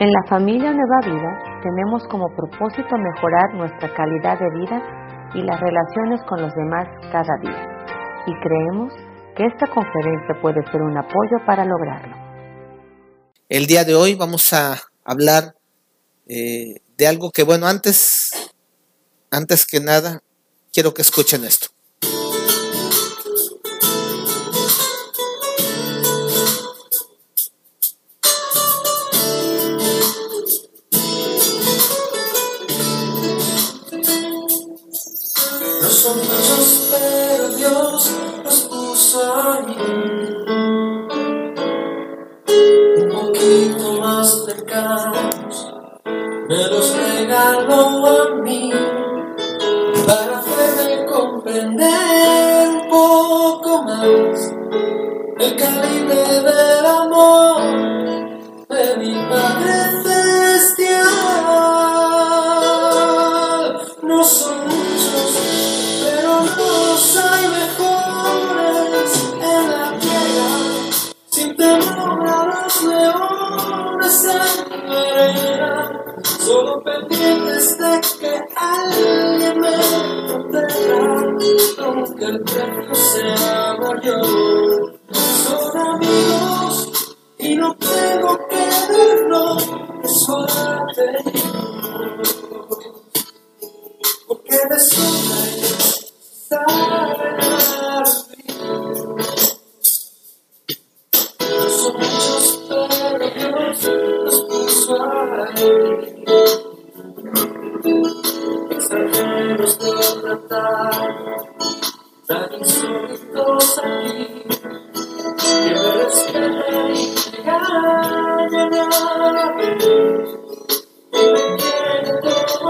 En la familia Nueva Vida tenemos como propósito mejorar nuestra calidad de vida y las relaciones con los demás cada día. Y creemos que esta conferencia puede ser un apoyo para lograrlo. El día de hoy vamos a hablar eh, de algo que, bueno, antes, antes que nada, quiero que escuchen esto.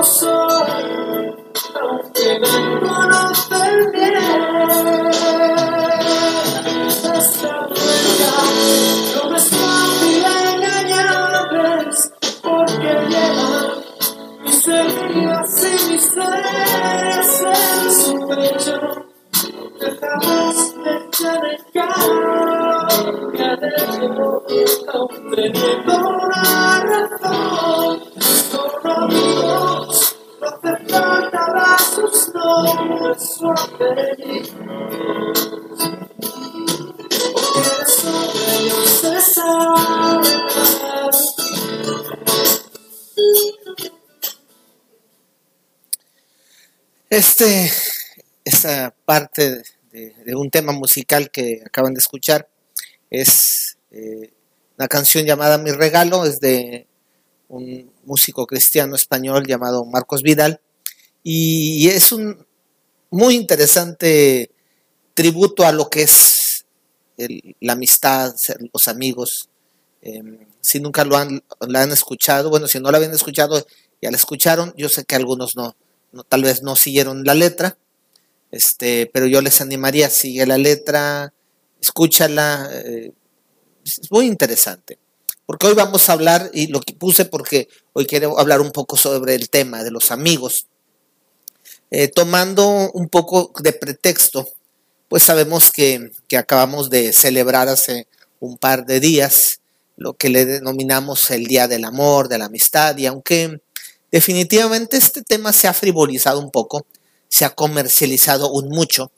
Este, de, un tema musical que acaban de escuchar es eh, una canción llamada Mi Regalo, es de un músico cristiano español llamado Marcos Vidal, y es un muy interesante tributo a lo que es la amistad, los amigos. Em, si nunca lo han, la han escuchado, bueno, si no la habían escuchado, ya la escucharon, yo sé que algunos no tal vez no siguieron la letra, este, pero yo les animaría, sigue la letra, escúchala, eh, es muy interesante. Porque hoy vamos a hablar, y lo que puse porque hoy quiero hablar un poco sobre el tema de los amigos. Eh, tomando un poco de pretexto, pues sabemos que, que acabamos de celebrar hace un par de días lo que le denominamos el Día del Amor, de la Amistad, y aunque Definitivamente este tema se ha frivolizado un poco, se ha comercializado un mucho.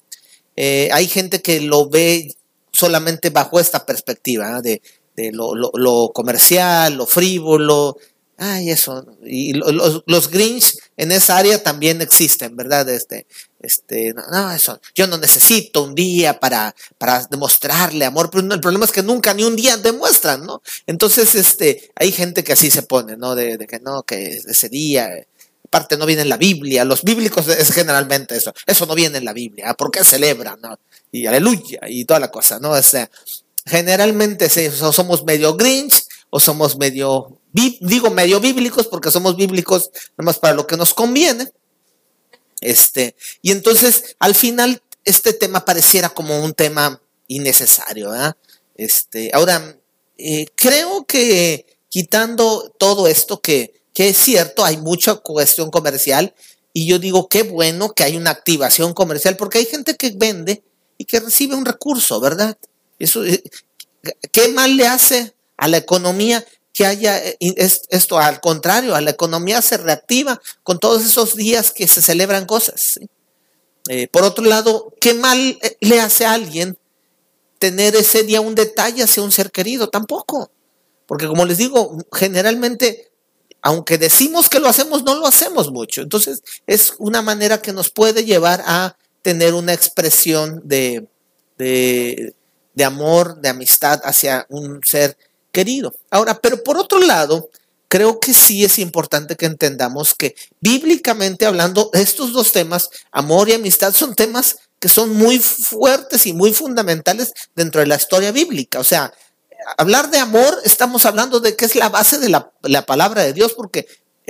Eh, hay gente que lo ve solamente bajo esta perspectiva de, lo, comercial, lo frívolo, Ay, eso. Y los, los Grinch en esa área también existen, ¿verdad? Este, este, no, eso. Yo no necesito un día para, para demostrarle amor, pero el problema es que nunca ni un día demuestran, ¿no? Entonces, este, hay gente que así se pone, ¿no? De, que no, que ese día, aparte no viene en la Biblia, los bíblicos es generalmente eso, eso no viene en la Biblia, ¿por qué celebran, no? Y aleluya, y toda la cosa, ¿no? O sea, generalmente somos medio Grinch o somos medio digo medio bíblicos porque somos bíblicos nada más para lo que nos conviene. Este, y entonces al final este tema pareciera como un tema innecesario. Este, ahora, eh, creo que quitando todo esto que, que es cierto, hay mucha cuestión comercial y yo digo qué bueno que hay una activación comercial porque hay gente que vende y que recibe un recurso, ¿verdad? Eso, eh, ¿Qué mal le hace a la economía que haya eh, esto, al contrario, a la economía se reactiva con todos esos días que se celebran cosas. Eh, por otro lado, ¿qué mal le hace a alguien tener ese día un detalle hacia un ser querido? Tampoco. Porque como les digo, generalmente, aunque decimos que lo hacemos, no lo hacemos mucho. Entonces, es una manera que nos puede llevar a tener una expresión de, de, de amor, de amistad hacia un ser querido. Ahora, pero por otro lado, creo que sí es importante que entendamos que bíblicamente hablando, estos dos temas, amor y amistad, son temas que son muy fuertes y muy fundamentales dentro de la historia bíblica. O sea, hablar de amor, estamos hablando de que es la base de la, palabra de Dios, porque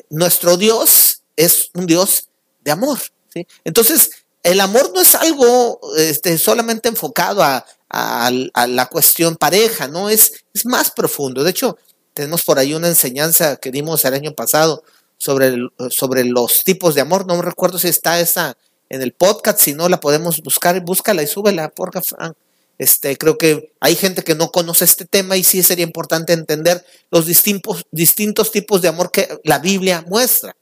nuestro Dios es un Dios de amor. ¿sí? Entonces, el amor no es algo este, solamente enfocado a, a, la cuestión pareja, ¿no? Es, es más profundo. De hecho, tenemos por ahí una enseñanza que dimos el año pasado sobre, sobre los tipos de amor. No recuerdo si está esa en el podcast, si no la podemos buscar, búscala y súbela, porfa, Frank. Este, creo que hay gente que no conoce este tema y sí sería importante entender los distintos, tipos de amor que la Biblia muestra.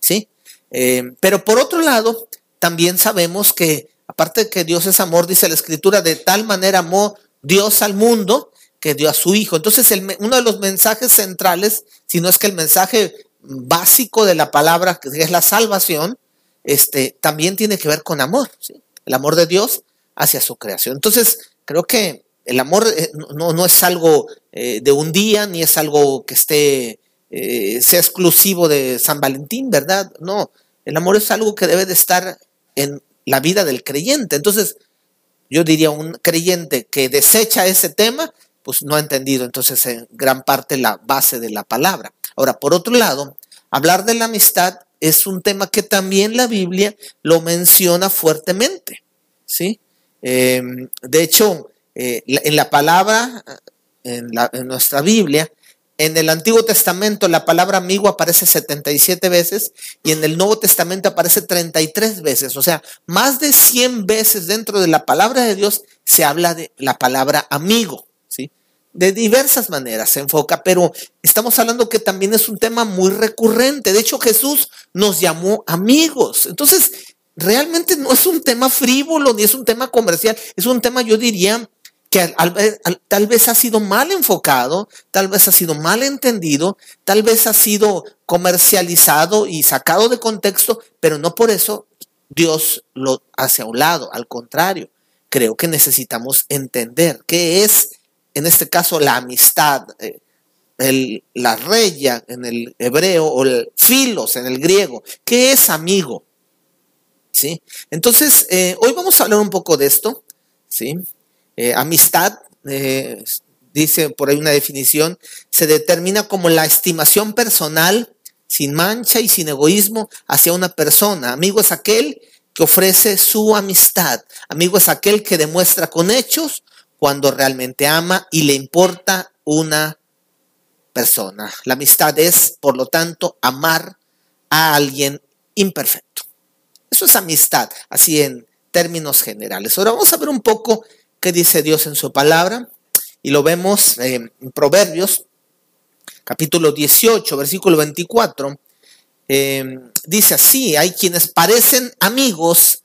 ¿Sí? Eh, pero por otro lado, también sabemos que Aparte de que Dios es amor, dice la escritura, de tal manera amó Dios al mundo que dio a su Hijo. Entonces, uno de los mensajes centrales, si no es que el mensaje básico de la palabra, que es la salvación, este, también tiene que ver con amor, el amor de Dios hacia su creación. Entonces, creo que el amor eh, no, no es algo eh, de un día, ni es algo que esté, eh, sea exclusivo de San Valentín, ¿verdad? No, el amor es algo que debe de estar en la vida del creyente. Entonces, yo diría un creyente que desecha ese tema, pues no ha entendido entonces en gran parte la base de la palabra. Ahora, por otro lado, hablar de la amistad es un tema que también la Biblia lo menciona fuertemente, ¿sí? Em, de hecho, eh, en la palabra, en, en nuestra Biblia, en el Antiguo Testamento la palabra amigo aparece 77 veces y en el Nuevo Testamento aparece 33 veces. O sea, más de 100 veces dentro de la palabra de Dios se habla de la palabra amigo. ¿sí? De diversas maneras se enfoca, pero estamos hablando que también es un tema muy recurrente. De hecho, Jesús nos llamó amigos. Entonces, realmente no es un tema frívolo ni es un tema comercial, es un tema, yo diría, que tal vez ha sido mal enfocado, tal vez ha sido mal entendido, tal vez ha sido comercializado y sacado de contexto, pero no por eso Dios lo hace a un lado, al contrario, creo que necesitamos entender qué es, en este caso, la amistad, eh, la reya en el hebreo o el filos en el griego, qué es amigo. Entonces, eh, hoy vamos a hablar un poco de esto. Eh, amistad, eh, dice por ahí una definición, se determina como la estimación personal sin mancha y sin egoísmo hacia una persona. Amigo es aquel que ofrece su amistad. Amigo es aquel que demuestra con hechos cuando realmente ama y le importa una persona. La amistad es, por lo tanto, amar a alguien imperfecto. Eso es amistad, así en términos generales. Ahora vamos a ver un poco qué dice Dios en su palabra. Y lo vemos en Proverbios, capítulo 18, versículo 24. Eh, dice así, hay quienes parecen amigos,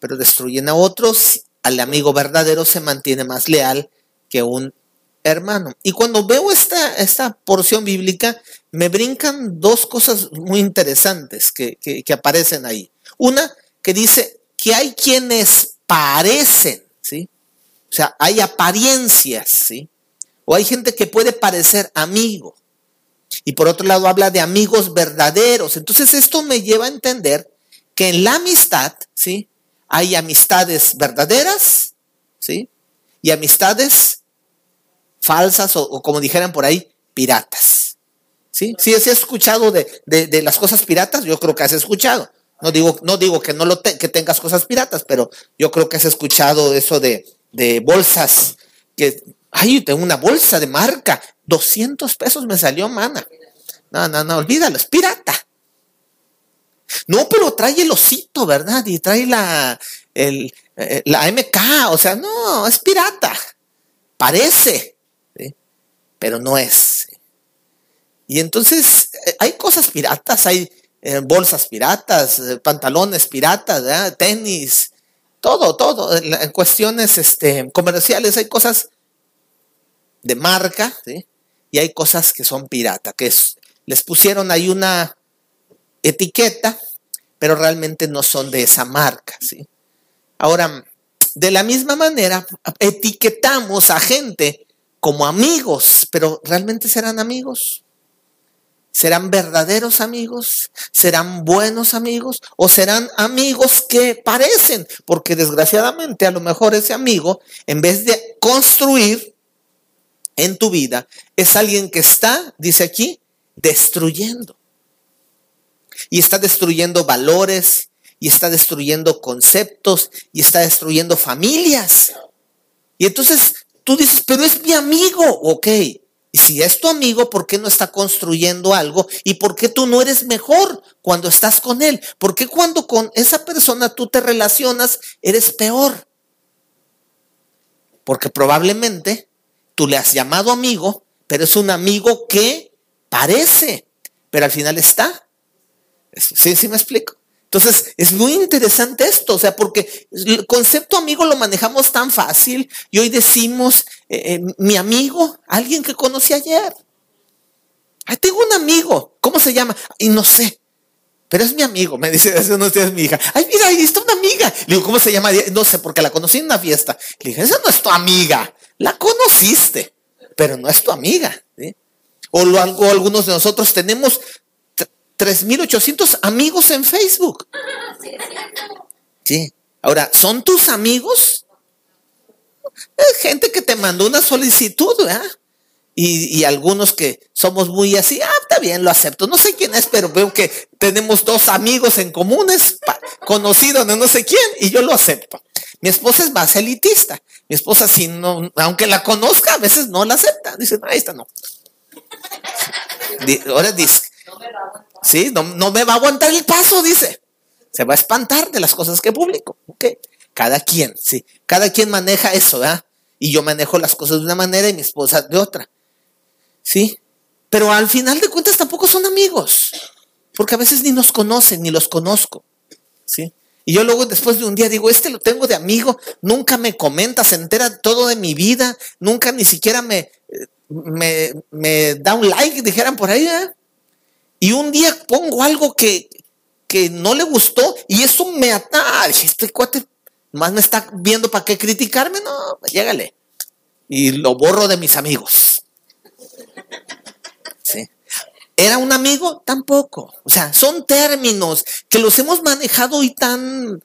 pero destruyen a otros. Al amigo verdadero se mantiene más leal que un hermano. Y cuando veo esta, esta porción bíblica, me brincan dos cosas muy interesantes que, que aparecen ahí. Una que dice que hay quienes parecen, ¿sí? O sea, hay apariencias, ¿sí? O hay gente que puede parecer amigo. Y por otro lado habla de amigos verdaderos. Entonces esto me lleva a entender que en la amistad, ¿sí? Hay amistades verdaderas, ¿sí? Y amistades falsas o, como dijeran por ahí, piratas. ¿Sí? Si has escuchado de, de, las cosas piratas, yo creo que has escuchado. No digo, no digo que no lo que tengas cosas piratas, pero yo creo que has escuchado eso de, de bolsas, que, ay, tengo una bolsa de marca, 200 pesos me salió, mana. No, no, no, olvídalo, es pirata. No, pero trae el osito, ¿verdad? Y trae la, el, eh, la MK, o sea, no, es pirata. Parece, pero no es. Y entonces eh, hay cosas piratas, hay eh, bolsas piratas, eh, pantalones piratas, tenis, todo, todo. En, cuestiones este, comerciales hay cosas de marca, y hay cosas que son pirata, que les pusieron ahí una etiqueta, pero realmente no son de esa marca. ¿sí? Ahora, de la misma manera, etiquetamos a gente como amigos, pero ¿realmente serán amigos? ¿Serán verdaderos amigos? ¿Serán buenos amigos? ¿O serán amigos que parecen? Porque desgraciadamente a lo mejor ese amigo, en vez de construir en tu vida, es alguien que está, dice aquí, destruyendo. Y está destruyendo valores, y está destruyendo conceptos, y está destruyendo familias. Y entonces tú dices, pero es mi amigo, ok. Y si es tu amigo, ¿por qué no está construyendo algo? ¿Y por qué tú no eres mejor cuando estás con él? ¿Por qué cuando con esa persona tú te relacionas eres peor? Porque probablemente tú le has llamado amigo, pero es un amigo que parece, pero al final está. ¿Sí, sí me explico? Entonces, es muy interesante esto, o sea, porque el concepto amigo lo manejamos tan fácil y hoy decimos, eh, eh, mi amigo, alguien que conocí ayer. Ay, tengo un amigo, ¿cómo se llama? Y no sé, pero es mi amigo, me dice, eso no es mi hija. Ay, mira, ahí está una amiga. Le digo, ¿cómo se llama? No sé, porque la conocí en una fiesta. Le dije, esa no es tu amiga, la conociste, pero no es tu amiga. O, lo, o algunos de nosotros tenemos 3.800 amigos en Facebook. Sí. Ahora, ¿son tus amigos? Es gente que te mandó una solicitud, ¿verdad? Y, algunos que somos muy así, ah, está bien, lo acepto. No sé quién es, pero veo que tenemos dos amigos en comunes, conocidos de no sé quién, y yo lo acepto. Mi esposa es más elitista. Mi esposa, si no, aunque la conozca, a veces no la acepta. Dice, no, ahí está no. Ahora dice, Sí, no, me va a aguantar el paso, dice. Se va a espantar de las cosas que publico. Cada quien, sí. Cada quien maneja eso, ¿verdad? Y yo manejo las cosas de una manera y mi esposa de otra. ¿Sí? Pero al final de cuentas tampoco son amigos. Porque a veces ni nos conocen, ni los conozco. ¿Sí? Y yo luego después de un día digo, este lo tengo de amigo, nunca me comenta, se entera todo de mi vida, nunca ni siquiera me, me, me da un like, dijeran por ahí, ¿eh? Y un día pongo algo que, no le gustó y eso me ata. Dije, este cuate más me está viendo para qué criticarme. No, pues llégale. Y lo borro de mis amigos. ¿Sí? ¿Era un amigo? Tampoco. O sea, son términos que los hemos manejado hoy tan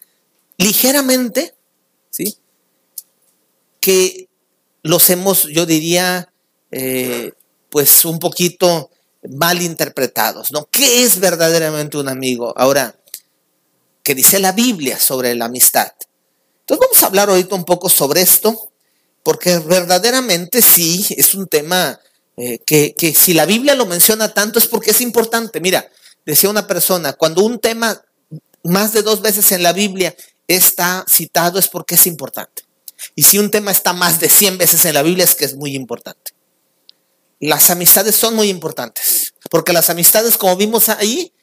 ligeramente, ¿sí? Que los hemos, yo diría, eh, pues un poquito mal interpretados, ¿no? ¿Qué es verdaderamente un amigo? Ahora, ¿qué dice la Biblia sobre la amistad? Entonces vamos a hablar ahorita un poco sobre esto, porque verdaderamente sí es un tema eh, que, que si la Biblia lo menciona tanto es porque es importante. Mira, decía una persona, cuando un tema más de dos veces en la Biblia está citado es porque es importante. Y si un tema está más de 100 veces en la Biblia es que es muy importante. Las amistades son muy importantes, porque las amistades, como vimos ahí,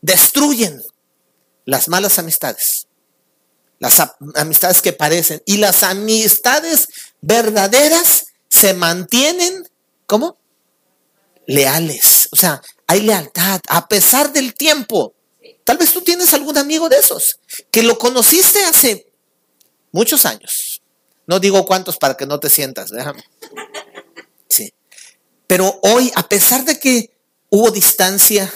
destruyen las malas amistades, las amistades que parecen, y las amistades verdaderas se mantienen, ¿cómo? Leales, o sea, hay lealtad a pesar del tiempo. Tal vez tú tienes algún amigo de esos, que lo conociste hace muchos años. No digo cuántos para que no te sientas, déjame. Pero hoy, a pesar de que hubo distancia,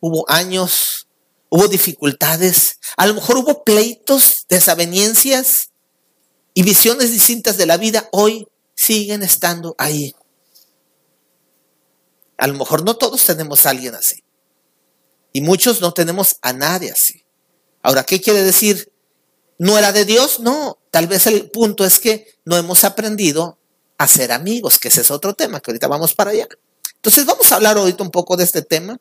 hubo años, hubo dificultades, a lo mejor hubo pleitos, desavenencias y visiones distintas de la vida, hoy siguen estando ahí. A lo mejor no todos tenemos a alguien así. Y muchos no tenemos a nadie así. Ahora, ¿qué quiere decir? ¿No era de Dios? No, tal vez el punto es que no hemos aprendido hacer amigos, que ese es otro tema, que ahorita vamos para allá. Entonces vamos a hablar ahorita un poco de este tema.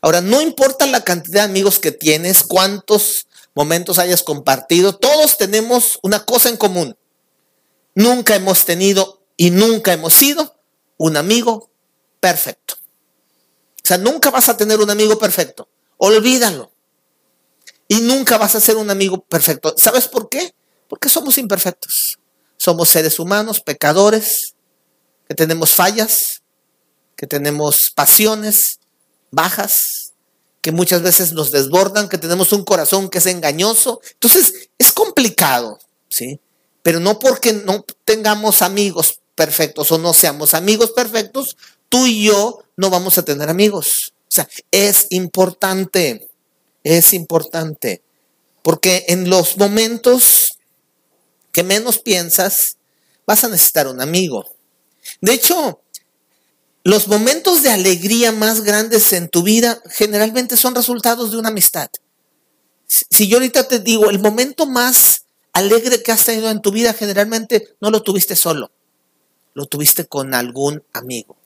Ahora, no importa la cantidad de amigos que tienes, cuántos momentos hayas compartido, todos tenemos una cosa en común. Nunca hemos tenido y nunca hemos sido un amigo perfecto. sea, nunca vas a tener un amigo perfecto. Olvídalo. Y nunca vas a ser un amigo perfecto. ¿Sabes por qué? Porque somos imperfectos. Somos seres humanos, pecadores, que tenemos fallas, que tenemos pasiones bajas, que muchas veces nos desbordan, que tenemos un corazón que es engañoso. Entonces, es complicado, ¿sí? Pero no porque no tengamos amigos perfectos o no seamos amigos perfectos, tú y yo no vamos a tener amigos. O sea, es importante, es importante, porque en los momentos que menos piensas, vas a necesitar un amigo. De hecho, los momentos de alegría más grandes en tu vida generalmente son resultados de una amistad. Si yo ahorita te digo, el momento más alegre que has tenido en tu vida generalmente no lo tuviste solo, lo tuviste con algún amigo.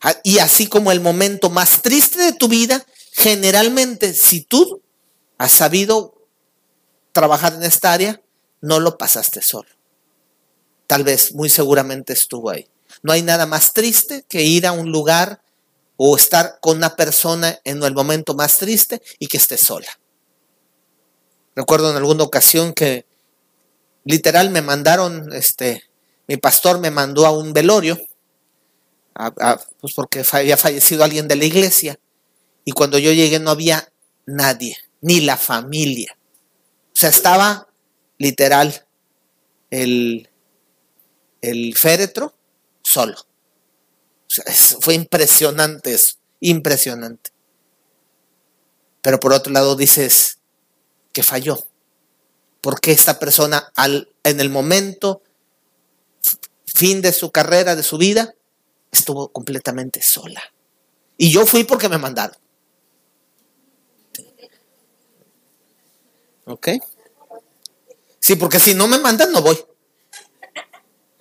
Ah, y así como el momento más triste de tu vida, generalmente si tú has sabido trabajar en esta área, no lo pasaste solo. Tal vez, muy seguramente estuvo ahí. No hay nada más triste que ir a un lugar o estar con una persona en el momento más triste y que esté sola. Recuerdo en alguna ocasión que literal me mandaron, este, mi pastor me mandó a un velorio, pues porque había fallecido alguien de la iglesia, y cuando yo llegué no había nadie, ni la familia. O sea, estaba literal el, el féretro solo. Fue impresionante eso, impresionante. Pero por otro lado dices que falló. Porque esta persona al, en el momento fin de su carrera, de su vida, estuvo completamente sola. Y yo fui porque me mandaron. ¿Ok? Sí, porque si no me mandan, no voy.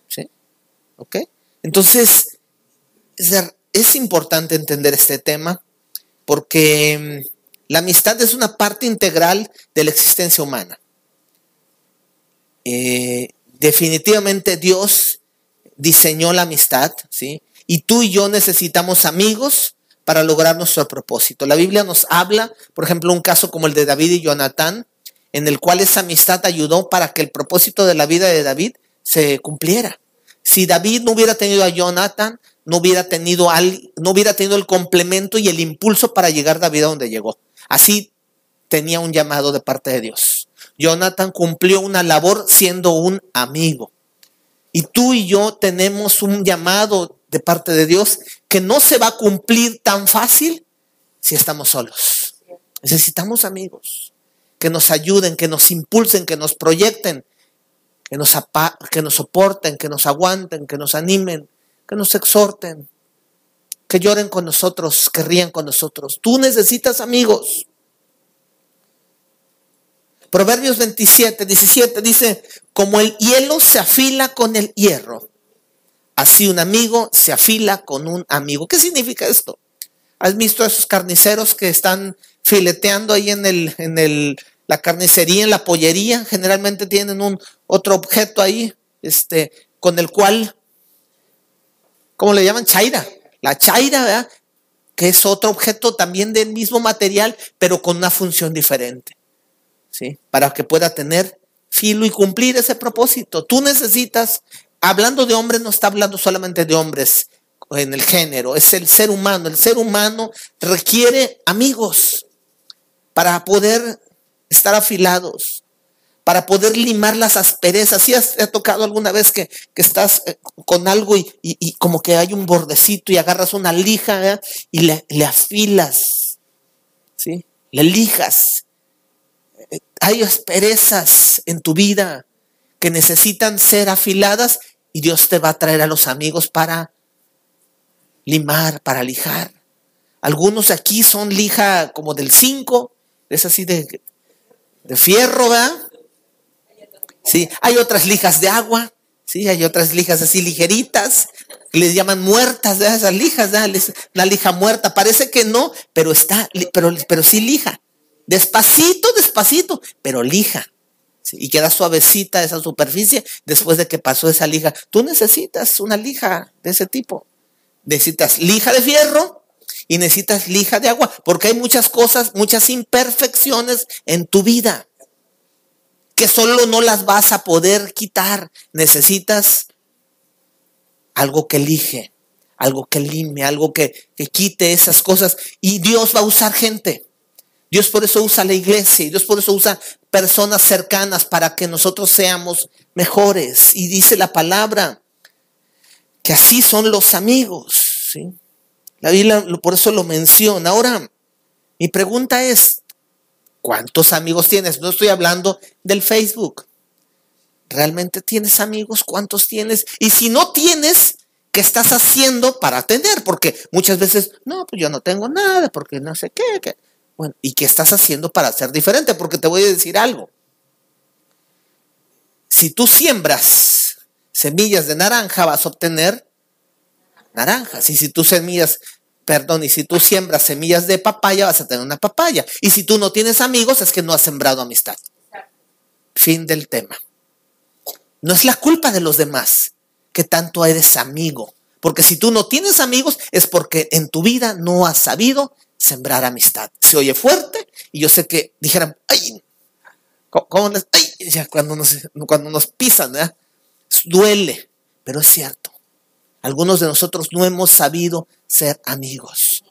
¿Sí? ¿Ok? Entonces, es, importante entender este tema porque mm, la amistad es una parte integral de la existencia humana. Eh, definitivamente Dios diseñó la amistad, ¿sí? Y tú y yo necesitamos amigos para lograr nuestro propósito. La Biblia nos habla, por ejemplo, un caso como el de David y Jonatán, en el cual esa amistad ayudó para que el propósito de la vida de David se cumpliera. Si David no hubiera tenido a Jonathan, no hubiera tenido al, no hubiera tenido el complemento y el impulso para llegar David a donde llegó. Así tenía un llamado de parte de Dios. Jonathan cumplió una labor siendo un amigo. Y tú y yo tenemos un llamado de parte de Dios que no se va a cumplir tan fácil si estamos solos. Necesitamos amigos que nos ayuden, que nos impulsen, que nos proyecten, que nos, que nos soporten, que nos aguanten, que nos animen, que nos exhorten, que lloren con nosotros, que rían con nosotros. Tú necesitas amigos. Proverbios 27, 17 dice, como el hielo se afila con el hierro, así un amigo se afila con un amigo. ¿Qué significa esto? ¿Has visto a esos carniceros que están fileteando ahí en el, en el, la carnicería, en la pollería? Generalmente tienen un otro objeto ahí, este, con el cual, ¿cómo le llaman? Chaira. La chaira, ¿verdad? Que es otro objeto también del mismo material, pero con una función diferente. ¿Sí? Para que pueda tener filo y cumplir ese propósito. Tú necesitas, hablando de hombres, no está hablando solamente de hombres en el género, es el ser humano. El ser humano requiere amigos para poder estar afilados, para poder limar las asperezas. Si has, ha tocado alguna vez que, estás eh, con algo y, como que hay un bordecito y agarras una lija y le, afilas, ¿sí? Le lijas. Eh, hay asperezas en tu vida que necesitan ser afiladas y Dios te va a traer a los amigos para limar, para lijar. Algunos aquí son lija como del 5, es así de, de fierro, ¿verdad? Sí, hay otras lijas de agua, sí, hay otras lijas así ligeritas, les llaman muertas, de esas lijas, la lija muerta, parece que no, pero está, pero, pero sí lija, despacito, despacito, pero lija. y queda suavecita esa superficie después de que pasó esa lija. Tú necesitas una lija de ese tipo. Necesitas lija de fierro y necesitas lija de agua, porque hay muchas cosas, muchas imperfecciones en tu vida que solo no las vas a poder quitar. Necesitas algo que elige, algo que limpie, algo que, que quite esas cosas. Y Dios va a usar gente. Dios por eso usa la iglesia y Dios por eso usa personas cercanas para que nosotros seamos mejores. Y dice la palabra que así son los amigos. ¿sí? La Biblia por eso lo menciona. Ahora, mi pregunta es, ¿cuántos amigos tienes? No estoy hablando del Facebook. ¿Realmente tienes amigos? ¿Cuántos tienes? Y si no tienes, ¿qué estás haciendo para tener? Porque muchas veces, no, pues yo no tengo nada, porque no sé qué. Bueno, ¿y qué estás haciendo para ser diferente? Porque te voy a decir algo. Si tú siembras semillas de naranja, vas a obtener naranjas. Y si tú semillas, perdón, y si tú siembras semillas de papaya, vas a tener una papaya. Y si tú no tienes amigos, es que no has sembrado amistad. Fin del tema. No es la culpa de los demás que tanto eres amigo. Porque si tú no tienes amigos, es porque en tu vida no has sabido sembrar amistad. Se oye fuerte y yo sé que dijeran, ay, ¿cómo ya cuando nos, cuando nos pisan, duele, pero es cierto. Algunos de nosotros no hemos sabido ser amigos.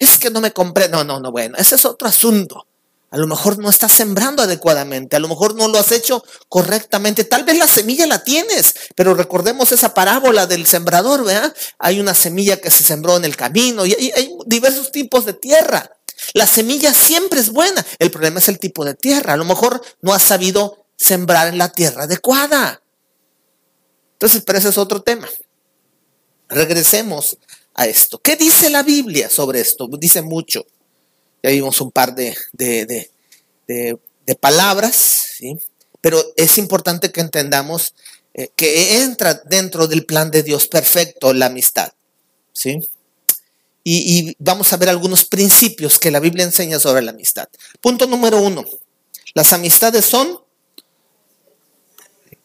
Es que no me compré, no, no, no, bueno, ese es otro asunto. A lo mejor no estás sembrando adecuadamente, a lo mejor no lo has hecho correctamente. Tal vez la semilla la tienes, pero recordemos esa parábola del sembrador, ¿verdad? Hay una semilla que se sembró en el camino y hay, hay diversos tipos de tierra. La semilla siempre es buena, el problema es el tipo de tierra. A lo mejor no has sabido sembrar en la tierra adecuada. Entonces, pero ese es otro tema. Regresemos a esto. ¿Qué dice la Biblia sobre esto? Dice mucho. Ya vimos un par de, de, palabras, ¿sí? pero es importante que entendamos eh, que entra dentro del plan de Dios perfecto la amistad. ¿sí? Y, y, vamos a ver algunos principios que la Biblia enseña sobre la amistad. Punto número uno. Las amistades son,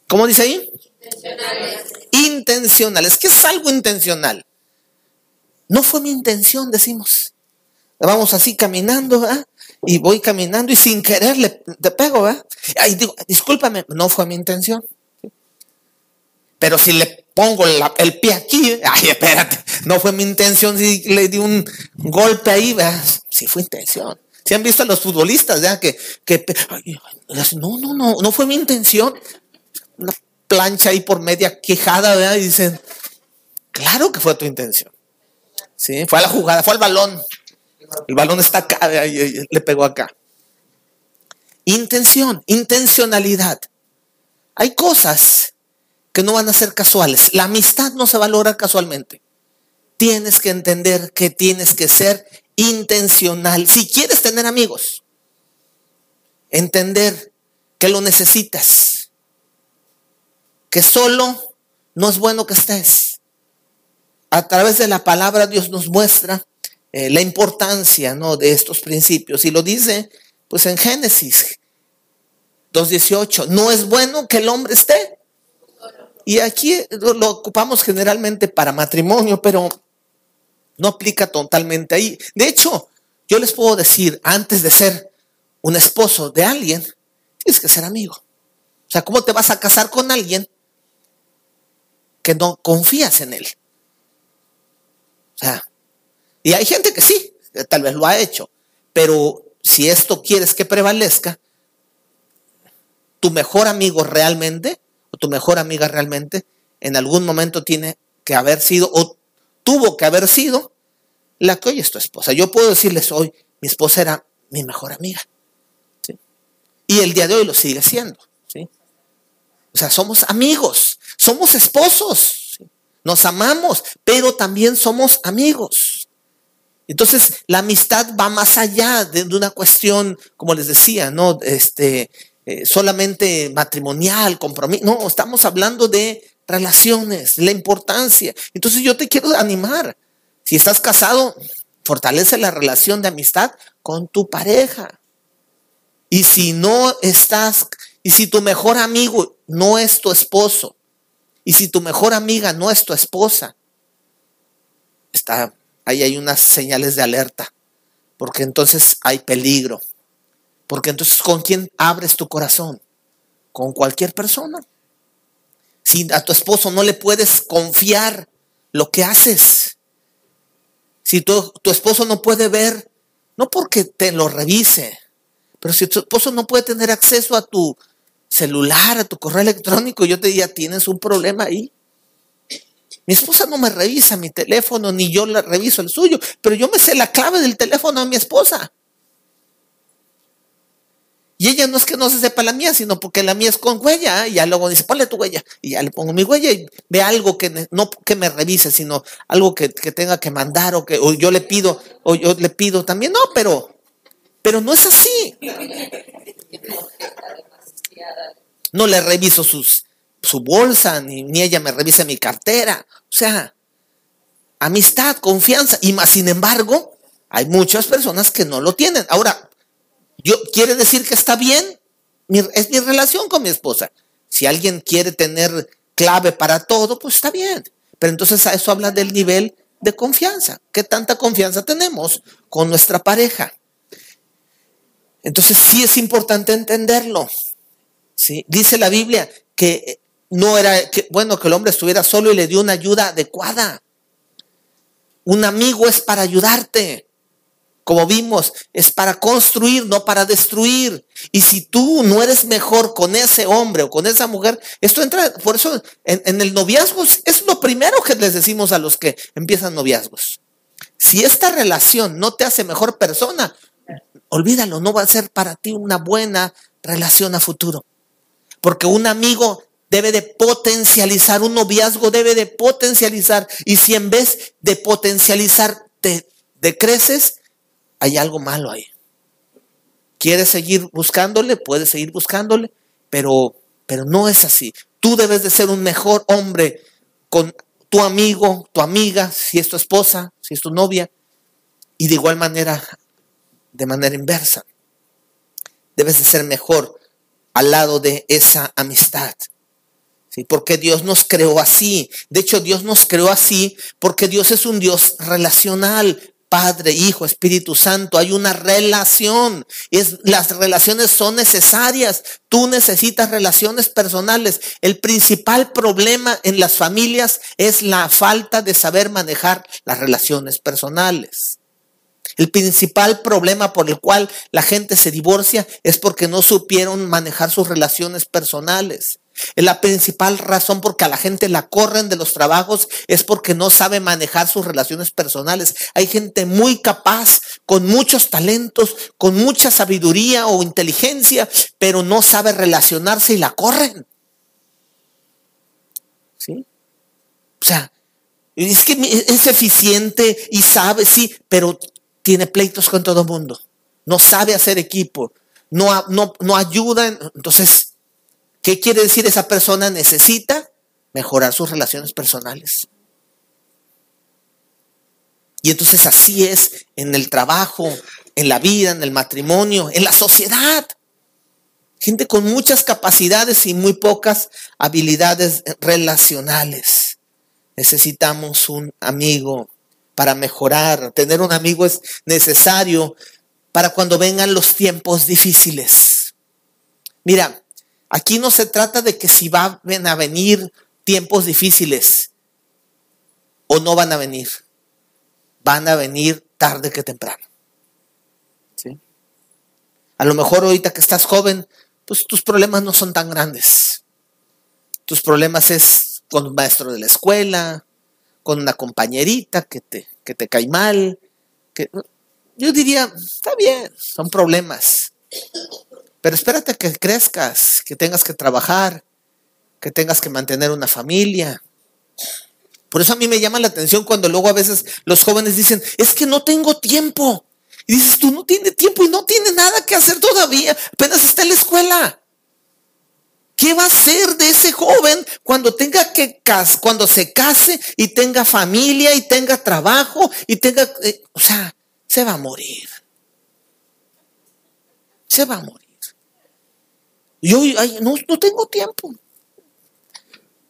¿cómo dice ahí? Intencionales. Intencionales. ¿Qué es algo intencional? No fue mi intención, decimos vamos así caminando, ¿verdad? Y voy caminando y sin querer le, pego, ¿verdad? Ay, digo, discúlpame, no fue mi intención. Pero si le pongo el pie aquí, ay, espérate, no fue mi intención, si le di un golpe ahí, ¿verdad? Sí fue intención. Si han visto a los futbolistas, ¿verdad? Que, que no, no, no, no fue mi intención. Una plancha ahí por media quejada, ¿verdad? Y dicen, claro que fue tu intención. Sí, fue a la jugada, fue al balón. El balón está acá, le pegó acá. Intención, intencionalidad. Hay cosas que no van a ser casuales. La amistad no se valora casualmente. Tienes que entender que tienes que ser intencional. Si quieres tener amigos, entender que lo necesitas. Que solo no es bueno que estés. A través de la palabra Dios nos muestra eh, la importancia ¿no? de estos principios. Y lo dice pues en Génesis 2.18, no es bueno que el hombre esté. Y aquí lo ocupamos generalmente para matrimonio, pero no aplica totalmente ahí. De hecho, yo les puedo decir, antes de ser un esposo de alguien, tienes que ser amigo. O sea, ¿cómo te vas a casar con alguien que no confías en él? O sea, y hay gente que sí, tal vez lo ha hecho, pero si esto quieres que prevalezca, tu mejor amigo realmente, o tu mejor amiga realmente, en algún momento tiene que haber sido, o tuvo que haber sido, la que hoy es tu esposa. Yo puedo decirles hoy, mi esposa era mi mejor amiga. Y el día de hoy lo sigue siendo. ¿sí? O sea, somos amigos, somos esposos, nos amamos, pero también somos amigos. Entonces, la amistad va más allá de, una cuestión, como les decía, ¿no? Este, eh, solamente matrimonial, compromiso. No, estamos hablando de relaciones, la importancia. Entonces, yo te quiero animar. Si estás casado, fortalece la relación de amistad con tu pareja. Y si no estás, y si tu mejor amigo no es tu esposo, y si tu mejor amiga no es tu esposa, está ahí hay unas señales de alerta, porque entonces hay peligro. Porque entonces, ¿con quién abres tu corazón? Con cualquier persona. Si a tu esposo no le puedes confiar lo que haces, si tu, tu esposo no puede ver, no porque te lo revise, pero si tu esposo no puede tener acceso a tu celular, a tu correo electrónico, yo te diría, tienes un problema ahí. Mi esposa no me revisa mi teléfono, ni yo le reviso el suyo, pero yo me sé la clave del teléfono de mi esposa. Y ella no es que no se sepa la mía, sino porque la mía es con huella. Y ya luego dice, ponle tu huella. Y ya le pongo mi huella y ve algo que no que me revise, sino algo que, tenga que mandar o que o yo le pido, o yo le pido también. No, pero, pero no es así. No le reviso sus, su bolsa, ni, ni ella me revisa mi cartera. O sea, amistad, confianza. Y más, sin embargo, hay muchas personas que no lo tienen. Ahora, yo, ¿Quiere decir que está bien? es mi relación con mi esposa. Si alguien quiere tener clave para todo, pues está bien. Pero entonces a eso habla del nivel de confianza. ¿Qué tanta confianza tenemos con nuestra pareja? Entonces sí es importante entenderlo. Dice la Biblia que no era, bueno, que el hombre estuviera solo y le dio una ayuda adecuada. Un amigo es para ayudarte como vimos, es para construir, no para destruir. Y si tú no eres mejor con ese hombre o con esa mujer, esto entra, por eso en, el noviazgo es lo primero que les decimos a los que empiezan noviazgos. Si esta relación no te hace mejor persona, olvídalo, no va a ser para ti una buena relación a futuro. Porque un amigo debe de potencializar, un noviazgo debe de potencializar. Y si en vez de potencializar te decreces, hay algo malo ahí. ¿Quieres seguir buscándole? Puedes seguir buscándole, pero, pero no es así. Tú debes de ser un mejor hombre con tu amigo, tu amiga, si es tu esposa, si es tu novia, y de igual manera, de manera inversa. Debes de ser mejor al lado de esa amistad. ¿Sí? Porque Dios nos creó así. De hecho, Dios nos creó así porque Dios es un Dios relacional. Padre, Hijo, Espíritu Santo, hay una relación. Es, las relaciones son necesarias. Tú necesitas relaciones personales. El principal problema en las familias es la falta de saber manejar las relaciones personales. El principal problema por el cual la gente se divorcia es porque no supieron manejar sus relaciones personales. La principal razón por que a la gente la corren de los trabajos es porque no sabe manejar sus relaciones personales. Hay gente muy capaz, con muchos talentos, con mucha sabiduría o inteligencia, pero no sabe relacionarse y la corren. ¿Sí? O sea, es que es eficiente y sabe, sí, pero tiene pleitos con todo el mundo. No sabe hacer equipo. No, no, no ayuda. Entonces, ¿Qué quiere decir esa persona necesita? Mejorar sus relaciones personales. Y entonces así es en el trabajo, en la vida, en el matrimonio, en la sociedad. Gente con muchas capacidades y muy pocas habilidades relacionales. Necesitamos un amigo para mejorar. Tener un amigo es necesario para cuando vengan los tiempos difíciles. Mira, Aquí no se trata de que si van a venir tiempos difíciles o no van a venir. Van a venir tarde que temprano. ¿Sí? A lo mejor ahorita que estás joven, pues tus problemas no son tan grandes. Tus problemas es con un maestro de la escuela, con una compañerita que te, que te cae mal. Que, yo diría, está bien, son problemas. Pero espérate que crezcas, que tengas que trabajar, que tengas que mantener una familia. Por eso a mí me llama la atención cuando luego a veces los jóvenes dicen, es que no tengo tiempo. Y dices, tú no tienes tiempo y no tiene nada que hacer todavía, apenas está en la escuela. ¿Qué va a hacer de ese joven cuando tenga que cuando se case y tenga familia y tenga trabajo y tenga, eh, o sea, se va a morir. Se va a morir. Yo no, no tengo tiempo.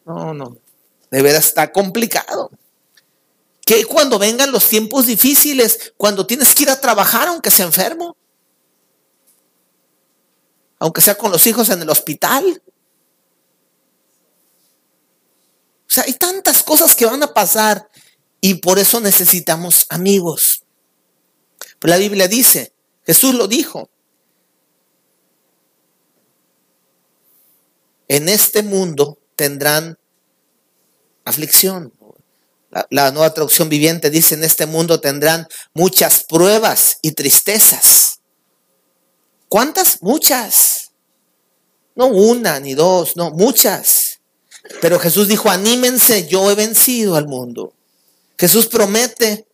No, no. De veras está complicado. Que cuando vengan los tiempos difíciles, cuando tienes que ir a trabajar aunque sea enfermo, aunque sea con los hijos en el hospital. O sea, hay tantas cosas que van a pasar y por eso necesitamos amigos. Pero la Biblia dice, Jesús lo dijo, en este mundo tendrán aflicción. La, nueva traducción viviente dice, en este mundo tendrán muchas pruebas y tristezas. ¿Cuántas? Muchas. No una ni dos, no, muchas. Pero Jesús dijo, anímense, yo he vencido al mundo. Jesús promete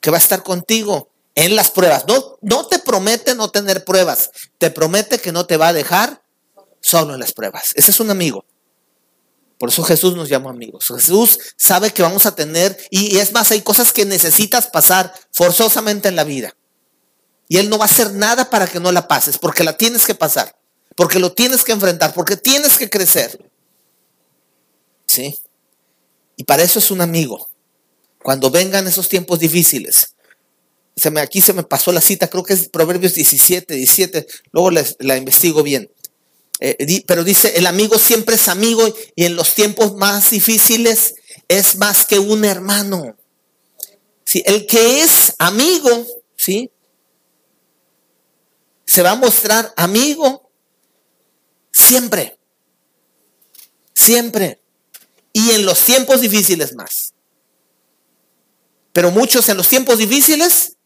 que va a estar contigo en las pruebas. No, no te promete no tener pruebas, te promete que no te va a dejar solo en las pruebas. Ese es un amigo. Por eso Jesús nos llama amigos. Jesús sabe que vamos a tener, y es más, hay cosas que necesitas pasar forzosamente en la vida. Y Él no va a hacer nada para que no la pases, porque la tienes que pasar, porque lo tienes que enfrentar, porque tienes que crecer. ¿Sí? Y para eso es un amigo. Cuando vengan esos tiempos difíciles. Se me, aquí se me pasó la cita, creo que es Proverbios 17, 17, luego la investigo bien. Eh, pero dice, el amigo siempre es amigo y en los tiempos más difíciles es más que un hermano. ¿Sí? El que es amigo, ¿sí? Se va a mostrar amigo siempre. Siempre. Y en los tiempos difíciles más. Pero muchos en los tiempos difíciles,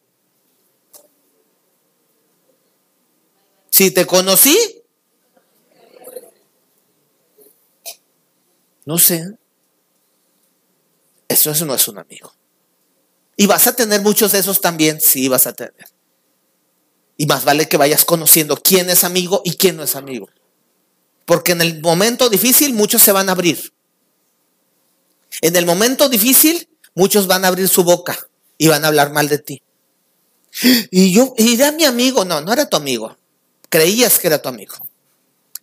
si te conocí, No sé. Eso, no es un amigo. Y vas a tener muchos de esos también, sí, vas a tener. Y más vale que vayas conociendo quién es amigo y quién no es amigo. Porque en el momento difícil muchos se van a abrir. En el momento difícil muchos van a abrir su boca y van a hablar mal de ti. Y yo, era mi amigo, no, no era tu amigo. Creías que era tu amigo.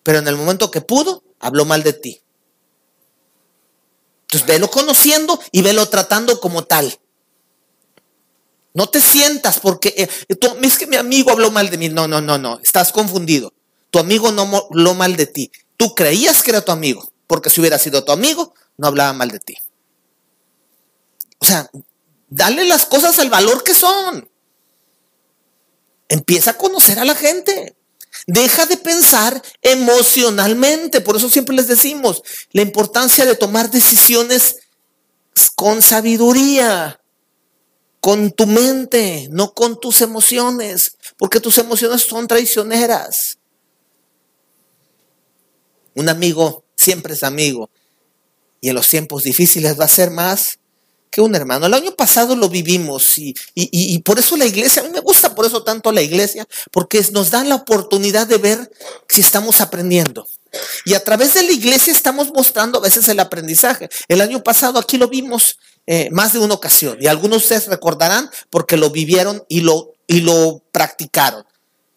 Pero en el momento que pudo, habló mal de ti. Entonces velo conociendo y velo tratando como tal. No te sientas porque eh, es que mi amigo habló mal de mí. No, no, no, no. Estás confundido. Tu amigo no habló mal de ti. Tú creías que era tu amigo, porque si hubiera sido tu amigo, no hablaba mal de ti. O sea, dale las cosas al valor que son. Empieza a conocer a la gente. Deja de pensar emocionalmente. Por eso siempre les decimos la importancia de tomar decisiones con sabiduría, con tu mente, no con tus emociones, porque tus emociones son traicioneras. Un amigo siempre es amigo y en los tiempos difíciles va a ser más que un hermano. El año pasado lo vivimos y, y, por eso la iglesia, a mí me gusta por eso tanto la iglesia, porque nos dan la oportunidad de ver si estamos aprendiendo. Y a través de la iglesia estamos mostrando a veces el aprendizaje. El año pasado aquí lo vimos eh, más de una ocasión y algunos de ustedes recordarán porque lo vivieron y lo, y lo practicaron.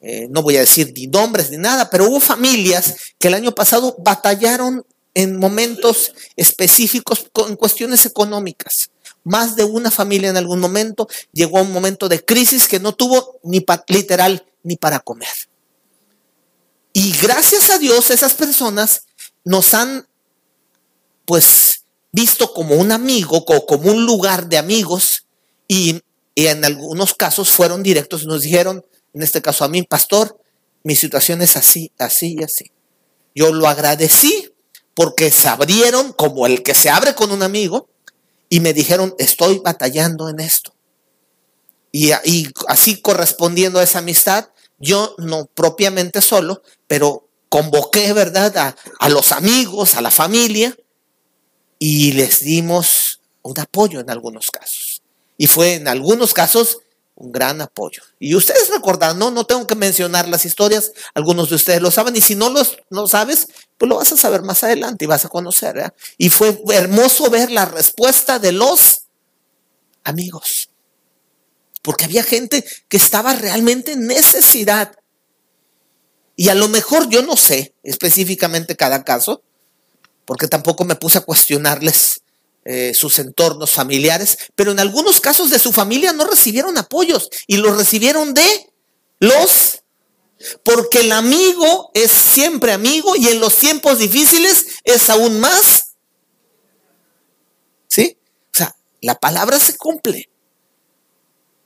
Eh, no voy a decir ni nombres ni nada, pero hubo familias que el año pasado batallaron en momentos específicos en cuestiones económicas más de una familia en algún momento llegó a un momento de crisis que no tuvo ni literal ni para comer. Y gracias a Dios esas personas nos han pues visto como un amigo, como un lugar de amigos y, y en algunos casos fueron directos y nos dijeron, en este caso a mí, pastor, mi situación es así, así y así. Yo lo agradecí porque se abrieron como el que se abre con un amigo y me dijeron, estoy batallando en esto. Y, así correspondiendo a esa amistad, yo no propiamente solo, pero convoqué, ¿verdad?, a, a los amigos, a la familia, y les dimos un apoyo en algunos casos. Y fue en algunos casos un gran apoyo. Y ustedes recordan, no, no tengo que mencionar las historias, algunos de ustedes lo saben, y si no lo sabes, pues lo vas a saber más adelante y vas a conocer. Y fue hermoso ver la respuesta de los amigos, porque había gente que estaba realmente en necesidad. Y a lo mejor yo no sé específicamente cada caso, porque tampoco me puse a cuestionarles eh, sus entornos familiares, pero en algunos casos de su familia no recibieron apoyos y los recibieron de los porque el amigo es siempre amigo y en los tiempos difíciles es aún más. ¿Sí? O sea, la palabra se cumple.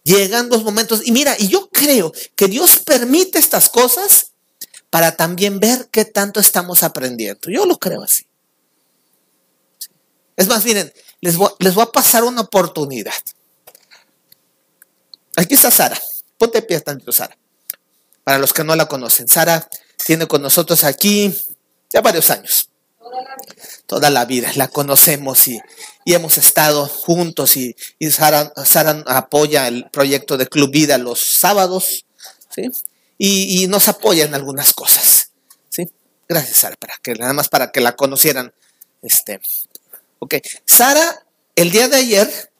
Llegan los momentos. Y mira, y yo creo que Dios permite estas cosas para también ver qué tanto estamos aprendiendo. Yo lo creo así. Es más, miren, les voy, les voy a pasar una oportunidad. Aquí está Sara. Ponte pie tanto, Sara para los que no la conocen. Sara tiene con nosotros aquí ya varios años. Toda la vida, la conocemos y, hemos estado juntos y, Sara, apoya el proyecto de Club Vida los sábados y, nos apoya en algunas cosas. ¿sí? Gracias, Sara, para que, nada más para que la conocieran. Este, ok, Sara, el día de ayer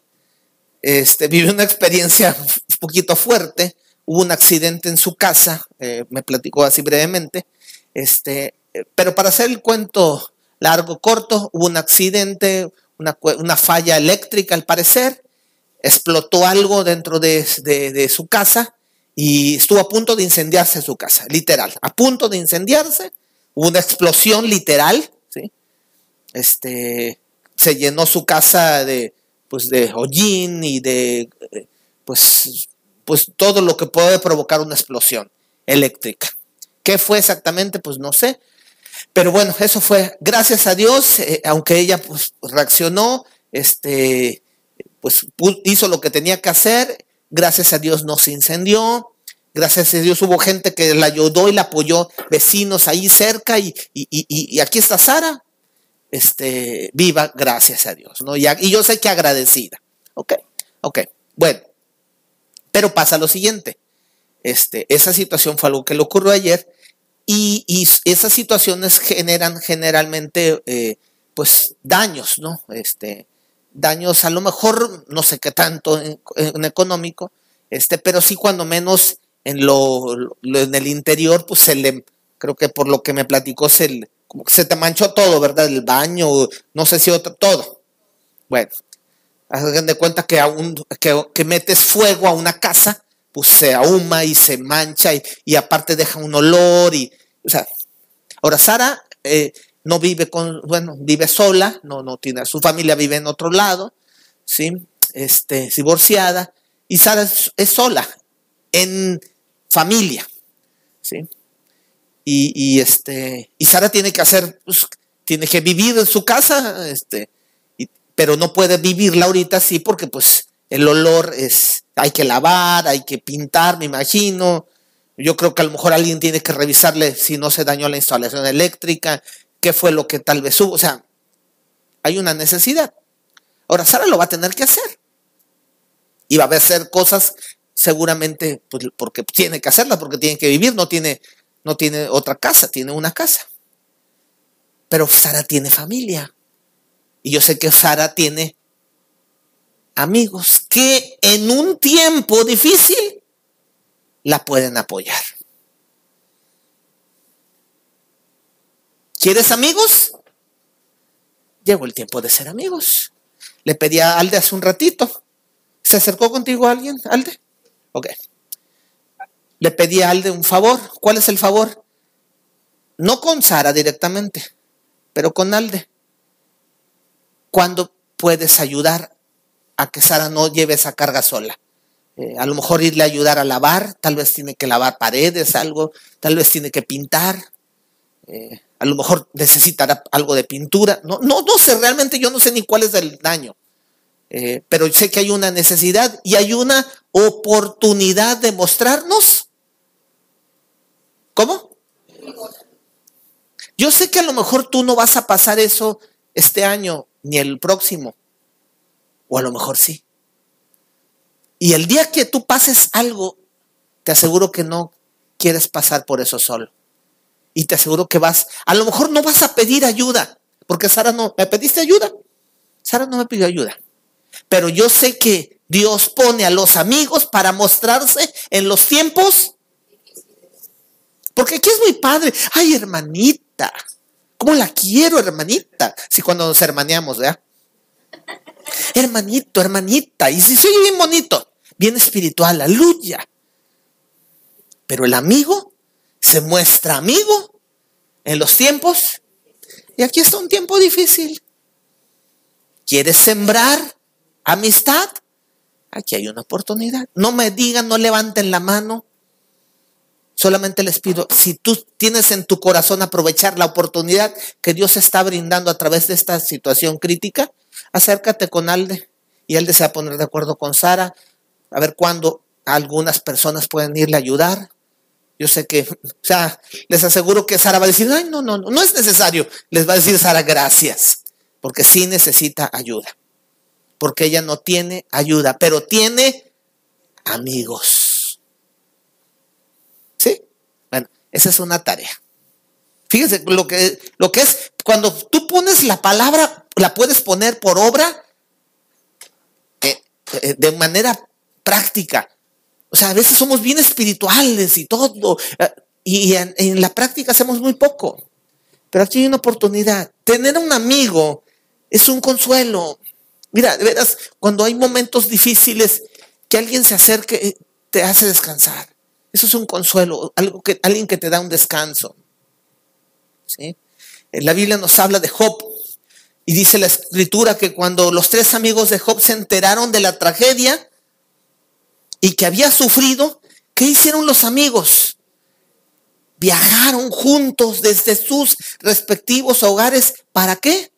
este, vivió una experiencia un poquito fuerte. Hubo un accidente en su casa, eh, me platicó así brevemente, este, eh, pero para hacer el cuento largo, corto, hubo un accidente, una, falla eléctrica al parecer, explotó algo dentro de, su casa y estuvo a punto de incendiarse su casa, literal, a punto de incendiarse, hubo una explosión literal, ¿sí? Este, se llenó su casa de, pues, de hollín y de, pues, pues todo lo que puede provocar una explosión eléctrica. ¿Qué fue exactamente? Pues no sé. Pero bueno, eso fue, gracias a Dios, eh, aunque ella pues reaccionó, este, pues hizo lo que tenía que hacer, gracias a Dios no se incendió, gracias a Dios hubo gente que la ayudó y la apoyó, vecinos ahí cerca y, y, aquí está Sara, este, viva, gracias a Dios, ¿no? Y, y yo sé que agradecida, ¿ok? Ok, bueno. Pero pasa lo siguiente, este, esa situación fue algo que le ocurrió ayer y, esas situaciones generan generalmente eh, pues daños, ¿no? Este, daños a lo mejor no sé qué tanto en, económico, este, pero sí cuando menos en lo, en el interior pues se le creo que por lo que me platicó se como se te manchó todo, ¿verdad? El baño, no sé si otro, todo. Bueno, Hagan de cuenta que, que, metes fuego a una casa, pues se ahuma y se mancha y, aparte deja un olor. Y, o sea, ahora Sara eh, no vive con, bueno, vive sola, no, no tiene, su familia vive en otro lado, ¿sí? Este, divorciada, y Sara es, sola, en familia, ¿sí? Y, este, y Sara tiene que hacer, pues, tiene que vivir en su casa, este, pero no puede vivirla ahorita así porque pues el olor es, hay que lavar, hay que pintar, me imagino. Yo creo que a lo mejor alguien tiene que revisarle si no se dañó la instalación eléctrica, qué fue lo que tal vez hubo. O sea, hay una necesidad. Ahora Sara lo va a tener que hacer. Y va a hacer cosas seguramente pues, porque tiene que hacerlas, porque tiene que vivir, no tiene, no tiene otra casa, tiene una casa. Pero Sara tiene familia. Y yo sé que Sara tiene amigos que en un tiempo difícil la pueden apoyar. ¿Quieres amigos? Llegó el tiempo de ser amigos. Le pedí a Alde hace un ratito. ¿Se acercó contigo alguien, Alde? Ok. Le pedí a Alde un favor. ¿Cuál es el favor? No con Sara directamente, pero con Alde. ¿Cuándo puedes ayudar a que Sara no lleve esa carga sola? Eh, a lo mejor irle a ayudar a lavar, tal vez tiene que lavar paredes, algo, tal vez tiene que pintar, eh, a lo mejor necesitará algo de pintura. No, no, sé, realmente yo no sé ni cuál es el daño, eh, pero sé que hay una necesidad y hay una oportunidad de mostrarnos. ¿Cómo? Yo sé que a lo mejor tú no vas a pasar eso este año ni el próximo. O a lo mejor sí. Y el día que tú pases algo, te aseguro que no quieres pasar por eso solo. Y te aseguro que vas, a lo mejor no vas a pedir ayuda, porque Sara no, ¿me pediste ayuda? Sara no me pidió ayuda. Pero yo sé que Dios pone a los amigos para mostrarse en los tiempos. Porque aquí es muy padre. Ay, hermanita, ¿Cómo la quiero, hermanita? Si cuando nos hermaneamos, ¿verdad? Hermanito, hermanita, y si soy bien bonito, bien espiritual, aleluya. Pero el amigo se muestra amigo en los tiempos. Y aquí está un tiempo difícil. ¿Quieres sembrar amistad? Aquí hay una oportunidad. No me digan, no levanten la mano. Solamente les pido, si tú tienes en tu corazón aprovechar la oportunidad que Dios está brindando a través de esta situación crítica, acércate con Alde y Alde se va a poner de acuerdo con Sara, a ver cuándo algunas personas pueden irle a ayudar. Yo sé que, o sea, les aseguro que Sara va a decir, ay, no, no, no, no es necesario. Les va a decir Sara, gracias, porque sí necesita ayuda, porque ella no tiene ayuda, pero tiene amigos. Esa es una tarea. Fíjense lo que, lo que es, cuando tú pones la palabra, la puedes poner por obra eh, eh, de manera práctica. O sea, a veces somos bien espirituales y todo, eh, y en, en, la práctica hacemos muy poco. Pero aquí hay una oportunidad. Tener un amigo es un consuelo. Mira, de veras, cuando hay momentos difíciles, que alguien se acerque, te hace descansar. Eso es un consuelo, algo que, alguien que te da un descanso. ¿sí? La Biblia nos habla de Job y dice la escritura que cuando los tres amigos de Job se enteraron de la tragedia y que había sufrido, ¿qué hicieron los amigos? Viajaron juntos desde sus respectivos hogares. ¿Para qué?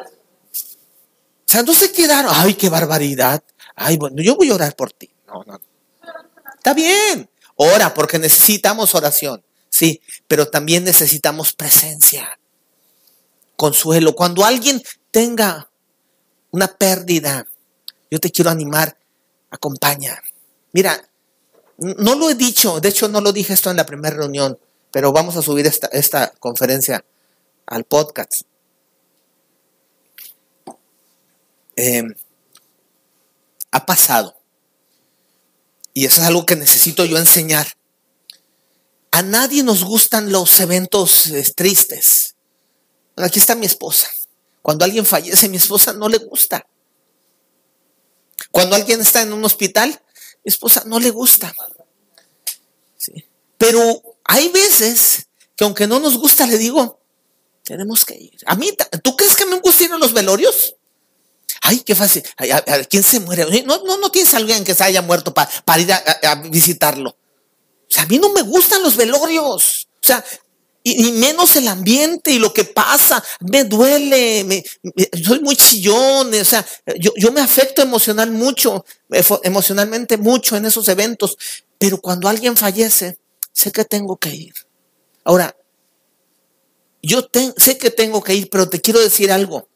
O sea, no se quedaron, ay, qué barbaridad. Ay, bueno, yo voy a orar por ti. No, no. Está bien. Ora porque necesitamos oración, sí, pero también necesitamos presencia, consuelo. Cuando alguien tenga una pérdida, yo te quiero animar, acompaña. Mira, no lo he dicho, de hecho no lo dije esto en la primera reunión, pero vamos a subir esta, conferencia al podcast. Eh, ha pasado y eso es algo que necesito yo enseñar. A nadie nos gustan los eventos eh, tristes. Aquí está mi esposa. Cuando alguien fallece, mi esposa no le gusta. Cuando alguien está en un hospital, mi esposa no le gusta. Pero hay veces que aunque no nos gusta, le digo, tenemos que ir. A mí, ¿tú crees que me gustan los velorios? Ay, qué fácil. ¿Quién se muere? No, no, no tienes a alguien que se haya muerto para ir a, visitarlo. O sea, a mí no me gustan los velorios. O sea, y, menos el ambiente y lo que pasa. Me duele, soy muy chillón. O sea, yo, yo me afecto emocional mucho, emocionalmente mucho en esos eventos. Pero cuando alguien fallece, sé que tengo que ir. Ahora, yo sé que tengo que ir, pero te quiero decir algo.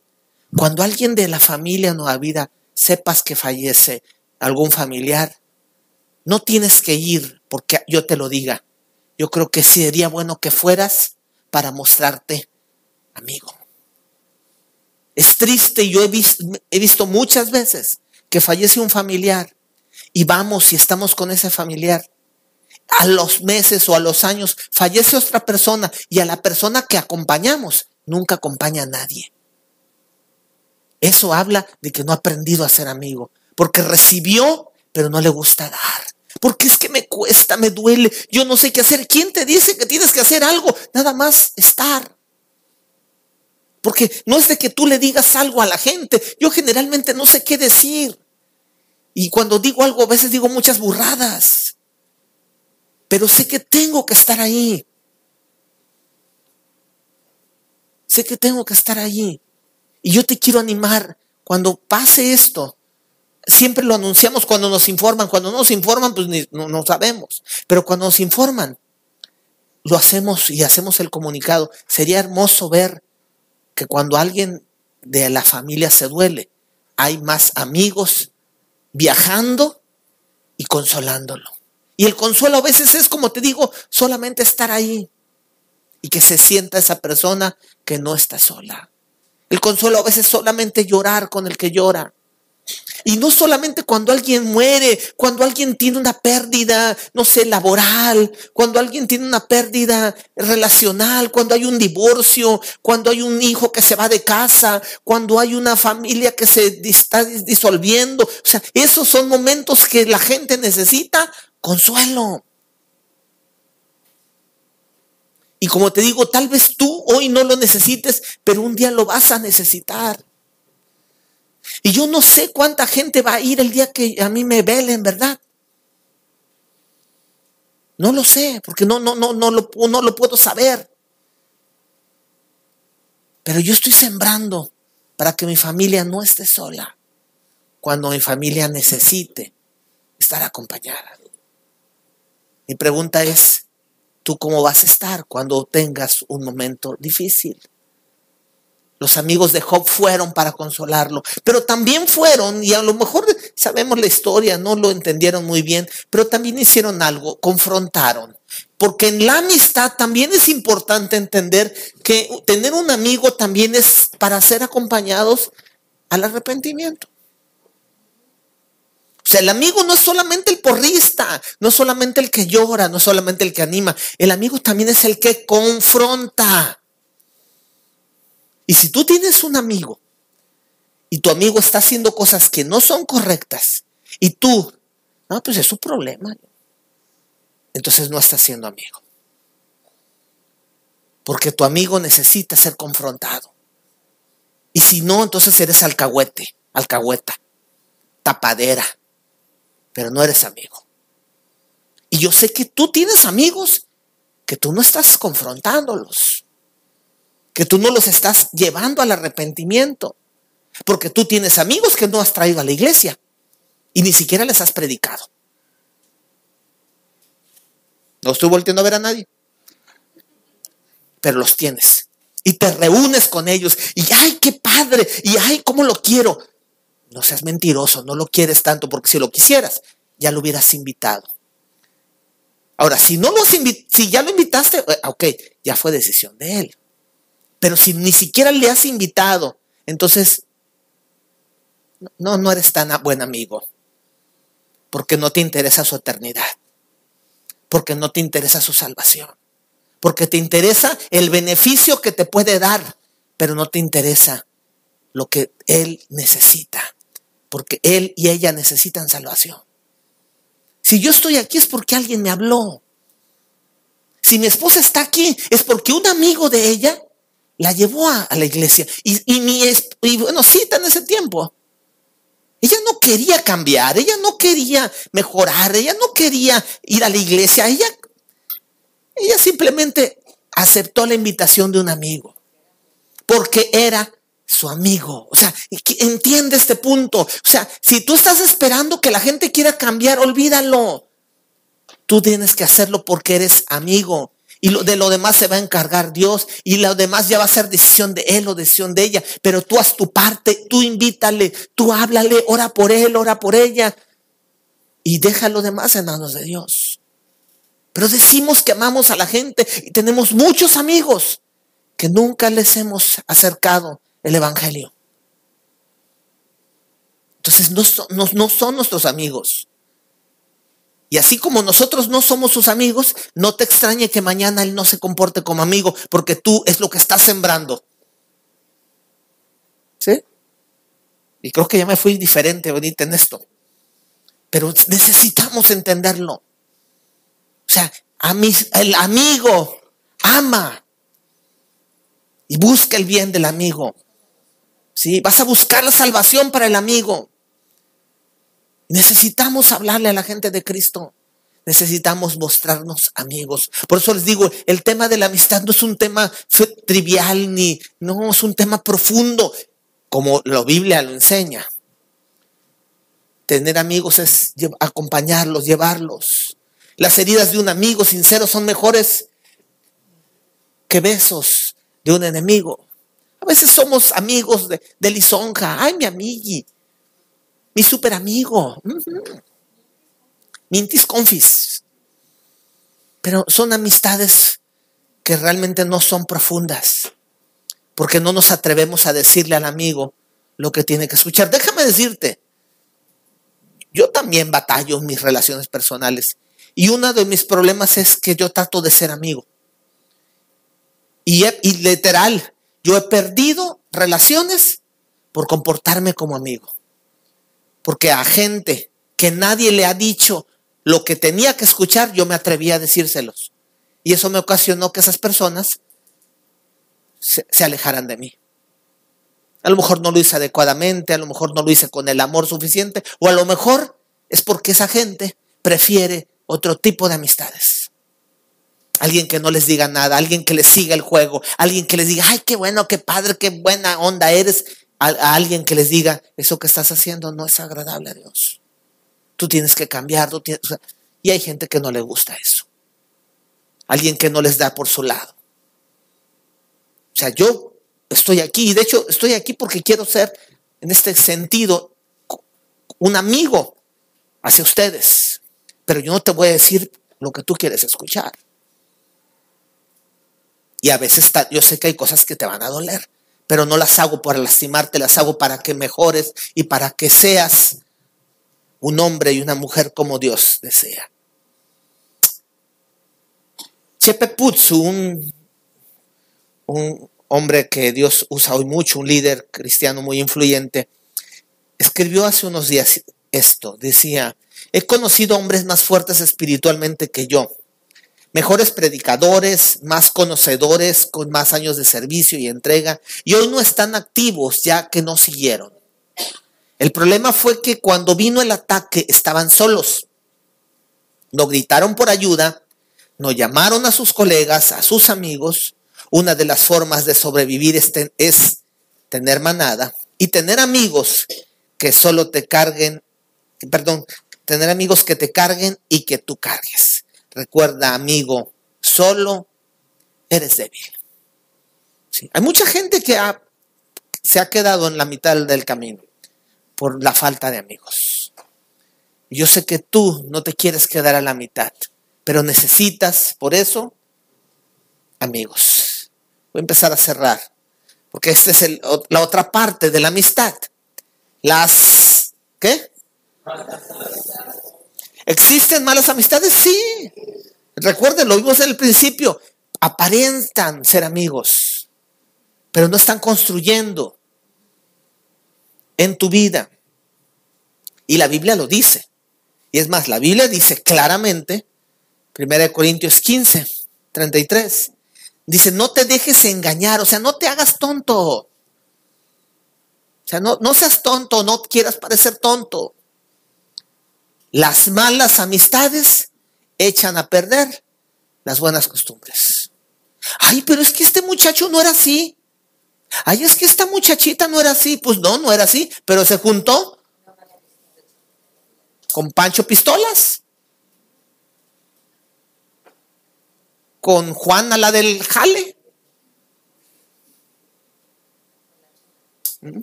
Cuando alguien de la familia ha vida sepas que fallece algún familiar, no tienes que ir porque yo te lo diga. Yo creo que sería bueno que fueras para mostrarte amigo. Es triste, yo he he visto muchas veces que fallece un familiar y vamos y estamos con ese familiar. A los meses o a los años fallece otra persona y a la persona que acompañamos nunca acompaña a nadie. Eso habla de que no ha aprendido a ser amigo, porque recibió, pero no le gusta dar. Porque es que me cuesta, me duele, yo no sé qué hacer. ¿Quién te dice que tienes que hacer algo? Nada más estar. Porque no es de que tú le digas algo a la gente. Yo generalmente no sé qué decir. Y cuando digo algo, a veces digo muchas burradas. Pero sé que tengo que estar ahí. Sé que tengo que estar allí. Y yo te quiero animar, cuando pase esto, siempre lo anunciamos cuando nos informan, cuando no nos informan, pues no, no sabemos, pero cuando nos informan, lo hacemos y hacemos el comunicado. Sería hermoso ver que cuando alguien de la familia se duele, hay más amigos viajando y consolándolo. Y el consuelo a veces es, como te digo, solamente estar ahí y que se sienta esa persona que no está sola. El consuelo a veces solamente llorar con el que llora. Y no solamente cuando alguien muere, cuando alguien tiene una pérdida, no sé, laboral, cuando alguien tiene una pérdida relacional, cuando hay un divorcio, cuando hay un hijo que se va de casa, cuando hay una familia que se está disolviendo. O sea, esos son momentos que la gente necesita consuelo. Y como te digo, tal vez tú hoy no lo necesites, pero un día lo vas a necesitar. Y yo no sé cuánta gente va a ir el día que a mí me velen, ¿verdad? No lo sé, porque no, no, no, no, lo, no lo puedo saber. Pero yo estoy sembrando para que mi familia no esté sola cuando mi familia necesite estar acompañada. Mi pregunta es, ¿tú cómo vas a estar cuando tengas un momento difícil? Los amigos de Job fueron para consolarlo, pero también fueron, y a lo mejor sabemos la historia, no lo entendieron muy bien, pero también hicieron algo, confrontaron. Porque en la amistad también es importante entender que tener un amigo también es para ser acompañados al arrepentimiento. O sea, el amigo no es solamente el porrista, no es solamente el que llora, no es solamente el que anima. El amigo también es el que confronta. Y si tú tienes un amigo y tu amigo está haciendo cosas que no son correctas y tú, no, pues es su problema. Entonces no estás siendo amigo. Porque tu amigo necesita ser confrontado. Y si no, entonces eres alcahuete, alcahueta, tapadera, pero no eres amigo. Y yo sé que tú tienes amigos que tú no estás confrontándolos que tú no los estás llevando al arrepentimiento. Porque tú tienes amigos que no has traído a la iglesia y ni siquiera les has predicado. No estoy volteando a ver a nadie. Pero los tienes. Y te reúnes con ellos. Y ay, qué padre. Y ay, cómo lo quiero. No seas mentiroso, no lo quieres tanto porque si lo quisieras, ya lo hubieras invitado. Ahora, si no lo si ya lo invitaste, eh, ok, ya fue decisión de él. Pero si ni siquiera le has invitado, entonces no, no eres tan buen amigo. Porque no te interesa su eternidad. Porque no te interesa su salvación. Porque te interesa el beneficio que te puede dar, pero no te interesa lo que él necesita. Porque él y ella necesitan salvación. Si yo estoy aquí es porque alguien me habló. Si mi esposa está aquí es porque un amigo de ella la llevó a, la iglesia. Y, y, mi, y bueno, cita en ese tiempo. Ella no quería cambiar, ella no quería mejorar, ella no quería ir a la iglesia, ella, ella simplemente aceptó la invitación de un amigo, porque era su amigo. O sea, entiende este punto. O sea, si tú estás esperando que la gente quiera cambiar, olvídalo. Tú tienes que hacerlo porque eres amigo. Y lo, de lo demás se va a encargar Dios. Y lo demás ya va a ser decisión de Él o decisión de ella. Pero tú haz tu parte, tú invítale, tú háblale, ora por Él, ora por ella. Y deja lo demás en manos de Dios. Pero decimos que amamos a la gente y tenemos muchos amigos que nunca les hemos acercado el Evangelio. Entonces no, son nuestros amigos. Y así como nosotros no somos sus amigos, no te extrañe que mañana él no se comporte como amigo, porque tú es lo que estás sembrando. ¿Sí? Y creo que ya me fui diferente ahorita en esto. Pero necesitamos entenderlo. O sea, el amigo ama y busca el bien del amigo. ¿Sí? Vas a buscar la salvación para el amigo. Necesitamos hablarle a la gente de Cristo. Necesitamos mostrarnos amigos. Por eso les digo, el tema de la amistad no es un tema trivial ni, no, es un tema profundo, como la Biblia lo enseña. Tener amigos es acompañarlos, llevarlos. Las heridas de un amigo sincero son mejores que besos de un enemigo. Veces somos amigos de, de lisonja. Ay, mi amigui mi super amigo. Mintis confis. Pero son amistades que realmente no son profundas, porque no nos atrevemos a decirle al amigo lo que tiene que escuchar. Déjame decirte, yo también batallo en mis relaciones personales. Y uno de mis problemas es que yo trato de ser amigo. Y, y literal, yo he perdido relaciones por comportarme como amigo. Porque a gente que nadie le ha dicho lo que tenía que escuchar, yo me atreví a decírselos. Y eso me ocasionó que esas personas se, se, alejaran de mí. A lo mejor no lo hice adecuadamente, a lo mejor no lo hice con el amor suficiente, o a lo mejor es porque esa gente prefiere otro tipo de amistades. Alguien que no les diga nada, alguien que les siga el juego, alguien que les diga, ay, qué bueno, qué padre, qué buena onda eres. A, alguien que les diga, eso que estás haciendo no es agradable a Dios. Tú tienes que cambiar. Y hay gente que no le gusta eso. Alguien que no les da por su lado. O sea, yo estoy aquí, y de hecho estoy aquí porque quiero ser, en este sentido, un amigo hacia ustedes. Pero yo no te voy a decir lo que tú quieres escuchar. Y a veces yo sé que hay cosas que te van a doler, pero no las hago para lastimarte, las hago para que mejores y para que seas un hombre y una mujer como Dios desea. Chepe Putsu, un, un hombre que Dios usa hoy mucho, un líder cristiano muy influyente, escribió hace unos días esto. Decía, he conocido hombres más fuertes espiritualmente que yo, mejores predicadores, más conocedores, con más años de servicio y entrega, y hoy no están activos ya que no siguieron. El problema fue que cuando vino el ataque estaban solos. No gritaron por ayuda, no llamaron a sus colegas, a sus amigos. Una de las formas de sobrevivir es, ten, es tener manada y tener amigos que solo te carguen, perdón, tener amigos que te carguen y que tú cargues. Recuerda, amigo, solo eres débil. Hay mucha gente que se ha quedado en la mitad del camino por la falta de amigos. Yo sé que tú no te quieres quedar a la mitad, pero necesitas, por eso, amigos. Voy a empezar a cerrar, porque esta es la otra parte de la amistad. Las, ¿qué? ¿Existen malas amistades? Sí. Recuerden, lo vimos en el principio. Aparentan ser amigos, pero no están construyendo en tu vida. Y la Biblia lo dice. Y es más, la Biblia dice claramente, 1 Corintios 15, 33, dice, no te dejes engañar, o sea, no te hagas tonto. O sea, no, no seas tonto, no quieras parecer tonto. Las malas amistades echan a perder las buenas costumbres. Ay, pero es que este muchacho no era así. Ay, es que esta muchachita no era así. Pues no, no era así, pero se juntó con Pancho Pistolas. Con Juana, la del jale.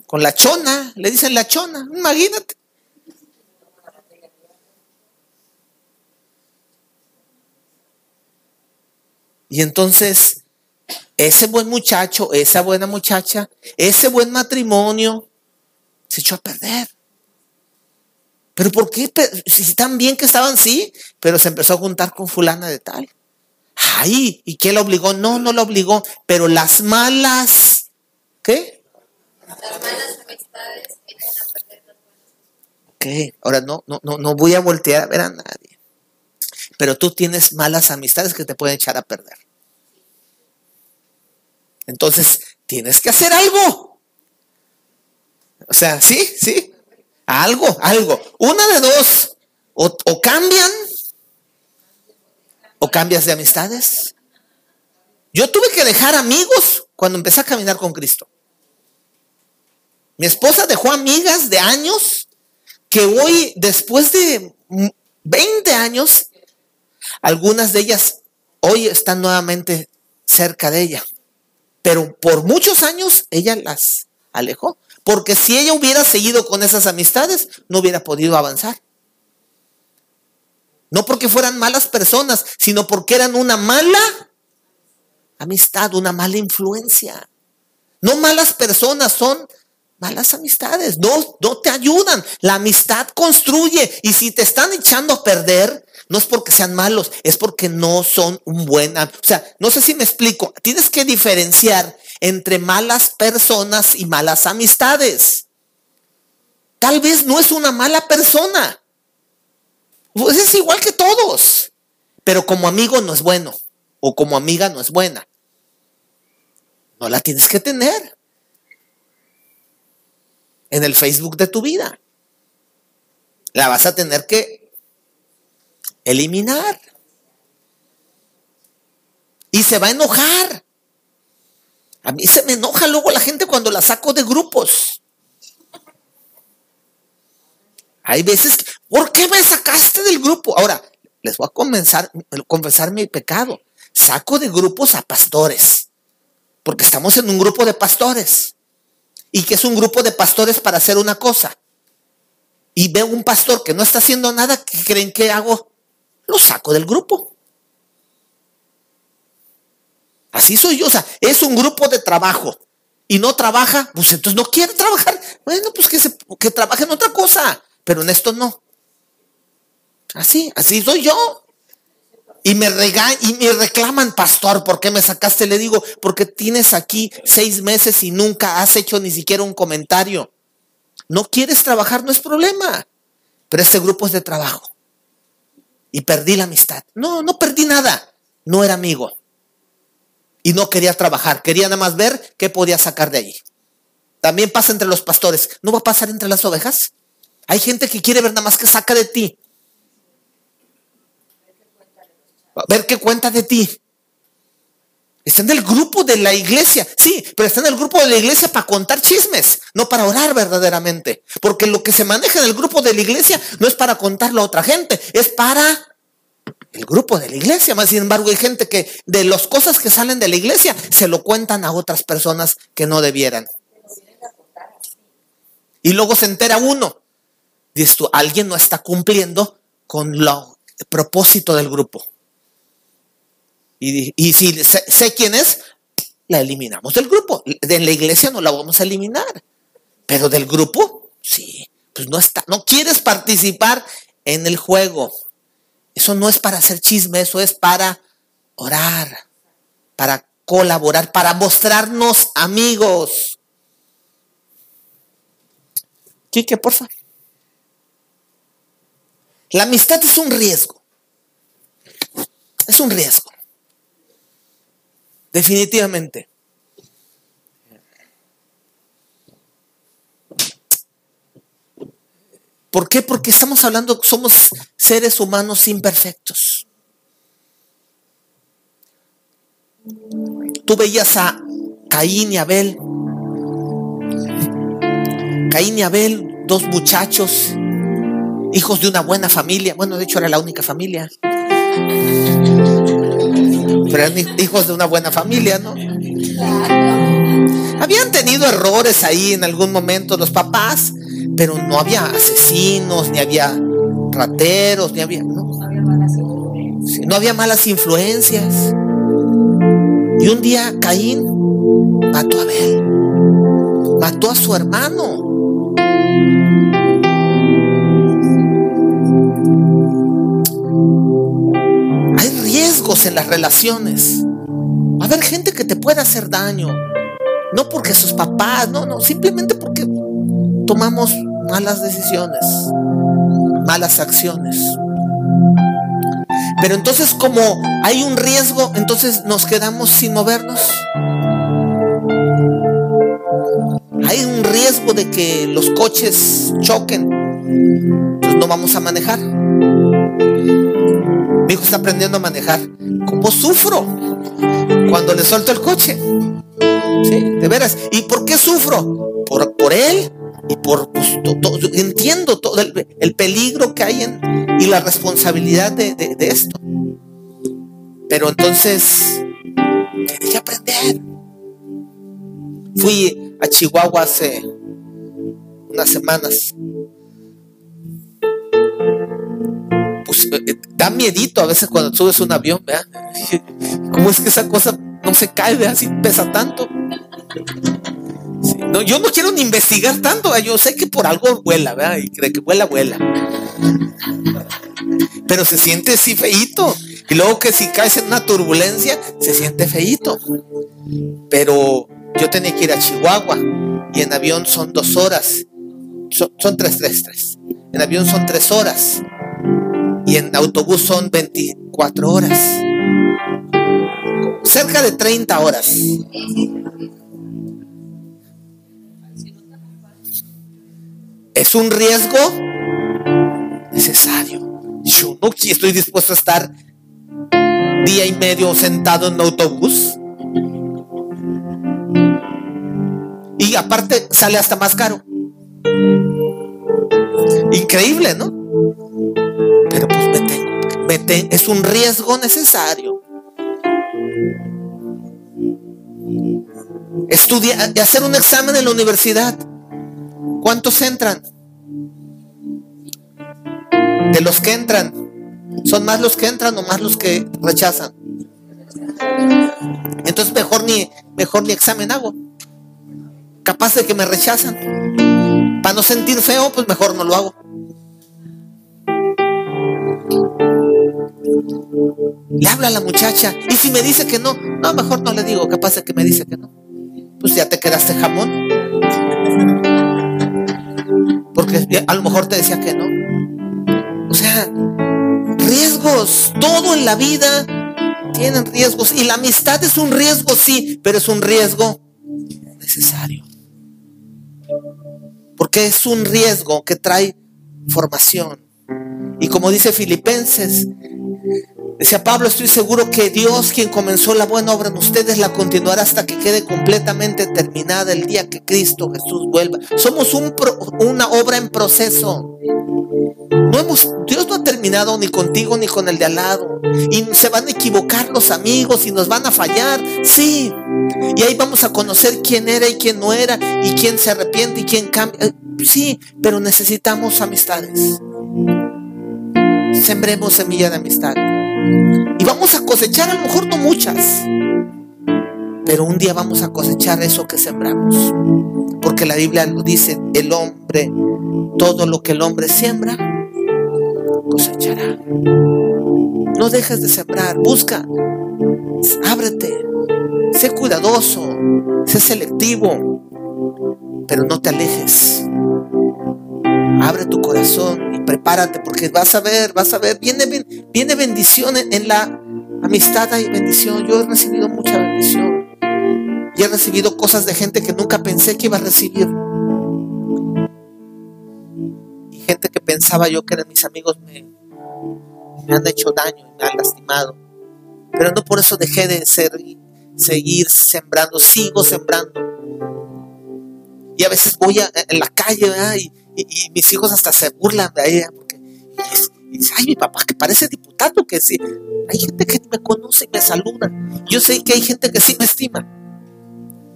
Con la chona, le dicen la chona, imagínate. Y entonces ese buen muchacho, esa buena muchacha, ese buen matrimonio se echó a perder. ¿Pero por qué? Si están bien que estaban, sí, pero se empezó a juntar con fulana de tal. Ay, ¿y qué lo obligó? No, no lo obligó, pero las malas, ¿qué? Las malas amistades echan a perder las buenas. Ok, ahora no, no, no, no voy a voltear a ver a nadie. Pero tú tienes malas amistades que te pueden echar a perder. Entonces, tienes que hacer algo. O sea, sí, sí. Algo, algo. Una de dos. O, o cambian o cambias de amistades. Yo tuve que dejar amigos cuando empecé a caminar con Cristo. Mi esposa dejó amigas de años que hoy, después de 20 años, algunas de ellas hoy están nuevamente cerca de ella. Pero por muchos años ella las alejó. Porque si ella hubiera seguido con esas amistades, no hubiera podido avanzar. No porque fueran malas personas, sino porque eran una mala amistad, una mala influencia. No malas personas, son malas amistades. No, no te ayudan. La amistad construye. Y si te están echando a perder, no es porque sean malos, es porque no son un buen... O sea, no sé si me explico. Tienes que diferenciar entre malas personas y malas amistades. Tal vez no es una mala persona. Pues es igual que todos. Pero como amigo no es bueno. O como amiga no es buena. No la tienes que tener en el Facebook de tu vida. La vas a tener que eliminar. Y se va a enojar. A mí se me enoja luego la gente cuando la saco de grupos. Hay veces, ¿por qué me sacaste del grupo? Ahora, les voy a comenzar, confesar mi pecado. Saco de grupos a pastores, porque estamos en un grupo de pastores. Y que es un grupo de pastores para hacer una cosa. Y veo un pastor que no está haciendo nada, ¿qué creen que hago? Lo saco del grupo. Así soy yo, o sea, es un grupo de trabajo y no trabaja, pues entonces no quiere trabajar. Bueno, pues que, se, que trabaje en otra cosa, pero en esto no. Así, así soy yo. Y me regañan y me reclaman, pastor, ¿por qué me sacaste? Le digo, porque tienes aquí seis meses y nunca has hecho ni siquiera un comentario. No quieres trabajar, no es problema. Pero este grupo es de trabajo. Y perdí la amistad. No, no perdí nada. No era amigo y no quería trabajar, quería nada más ver qué podía sacar de allí. También pasa entre los pastores, ¿no va a pasar entre las ovejas? Hay gente que quiere ver nada más que saca de ti. Ver qué cuenta de ti. Está en el grupo de la iglesia, sí, pero está en el grupo de la iglesia para contar chismes, no para orar verdaderamente. Porque lo que se maneja en el grupo de la iglesia no es para contarlo a otra gente, es para el grupo de la iglesia. Más sin embargo, hay gente que de las cosas que salen de la iglesia se lo cuentan a otras personas que no debieran. Y luego se entera uno. Dices alguien no está cumpliendo con lo, el propósito del grupo. Y, si sé, quién es, la eliminamos del grupo. De la iglesia no la vamos a eliminar. Pero del grupo, sí. Pues no está, no quieres participar en el juego. Eso no es para hacer chisme, eso es para orar, para colaborar, para mostrarnos amigos. Quique, porfa. La amistad es un riesgo. Es un riesgo. Definitivamente. ¿Por qué? Porque estamos hablando, somos seres humanos imperfectos. Tú veías a Caín y Abel. Caín y Abel, dos muchachos, hijos de una buena familia. Bueno, de hecho era la única familia. Pero eran hijos de una buena familia, ¿no? Habían tenido errores ahí en algún momento los papás, pero no había asesinos, ni había rateros, ni había, no, no había malas influencias. Y un día Caín mató a Abel, mató a su hermano. En las relaciones. Va a haber gente que te pueda hacer daño. No porque sus papás, no, no, simplemente porque tomamos malas decisiones, malas acciones. Pero entonces como hay un riesgo, entonces nos quedamos sin movernos. Hay un riesgo de que los coches choquen. Pues no vamos a manejar. Mi hijo está aprendiendo a manejar. ¿Cómo sufro cuando le suelto el coche? ¿Sí? De veras. ¿Y por qué sufro? Por, por él y por pues, entiendo todo el, peligro que hay en, y la responsabilidad de, esto. Pero entonces, tienes que aprender. Fui a Chihuahua hace unas semanas. Da miedito a veces cuando subes un avión, ¿verdad? ¿Cómo es que esa cosa no se cae, así pesa tanto? no, yo no quiero ni investigar tanto, yo sé que por algo vuela, ¿verdad? Y cree que vuela, vuela. Pero se siente así feíto. Y luego que si caes en una turbulencia, se siente feíto. Pero yo tenía que ir a Chihuahua y en avión son dos horas. Son, son tres, tres, tres. En avión son tres horas. Y en autobús son 24 horas. Cerca de 30 horas. Es un riesgo necesario. Yo no estoy dispuesto a estar día y medio sentado en autobús. Y aparte sale hasta más caro. Increíble, ¿no? Pero pues me es un riesgo necesario. Estudiar, hacer un examen en la universidad. ¿Cuántos entran? De los que entran, ¿son más los que entran o más los que rechazan? Entonces mejor ni, mejor ni examen hago. Capaz de que me rechazan. Para no sentir feo, pues mejor no lo hago. Le habla a la muchacha. Y si me dice que no, no, mejor no le digo. Capaz de que me dice que no. Pues ya te quedaste jamón. Porque a lo mejor te decía que no. O sea, riesgos. Todo en la vida tienen riesgos. Y la amistad es un riesgo, sí, pero es un riesgo necesario. Porque es un riesgo que trae formación. Y como dice Filipenses, Decía Pablo, estoy seguro que Dios, quien comenzó la buena obra en ustedes, la continuará hasta que quede completamente terminada el día que Cristo Jesús vuelva. Somos una obra en proceso. Dios no ha terminado ni contigo ni con el de al lado. Y se van a equivocar los amigos y nos van a fallar. Sí. Y ahí vamos a conocer quién era y quién no era y quién se arrepiente y quién cambia. Sí, pero necesitamos amistades. Sembremos semilla de amistad. Y vamos a cosechar a lo mejor no muchas, pero un día vamos a cosechar eso que sembramos. Porque la Biblia lo dice, el hombre, todo lo que el hombre siembra, cosechará. No dejes de sembrar, busca, ábrete, sé cuidadoso, sé selectivo, pero no te alejes. Abre tu corazón y prepárate porque vas a ver, vas a ver, viene, viene bendición en, la amistad, hay bendición. Yo he recibido mucha bendición y he recibido cosas de gente que nunca pensé que iba a recibir. Y gente que pensaba yo que eran mis amigos me, han hecho daño y me han lastimado. Pero no por eso dejé de ser, seguir sembrando, sigo sembrando. Y a veces voy a, en la calle y mis hijos hasta se burlan de ella porque y, dice, ay, mi papá que parece diputado, que sí. Hay gente que me conoce y me saluda. Yo sé que hay gente que sí me estima,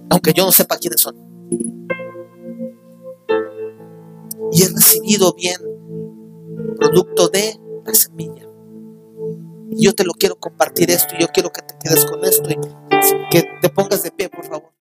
aunque yo no sepa quiénes son. Y he recibido bien producto de la semilla. Y yo te lo quiero compartir esto, y yo quiero que te quedes con esto y que te pongas de pie, por favor.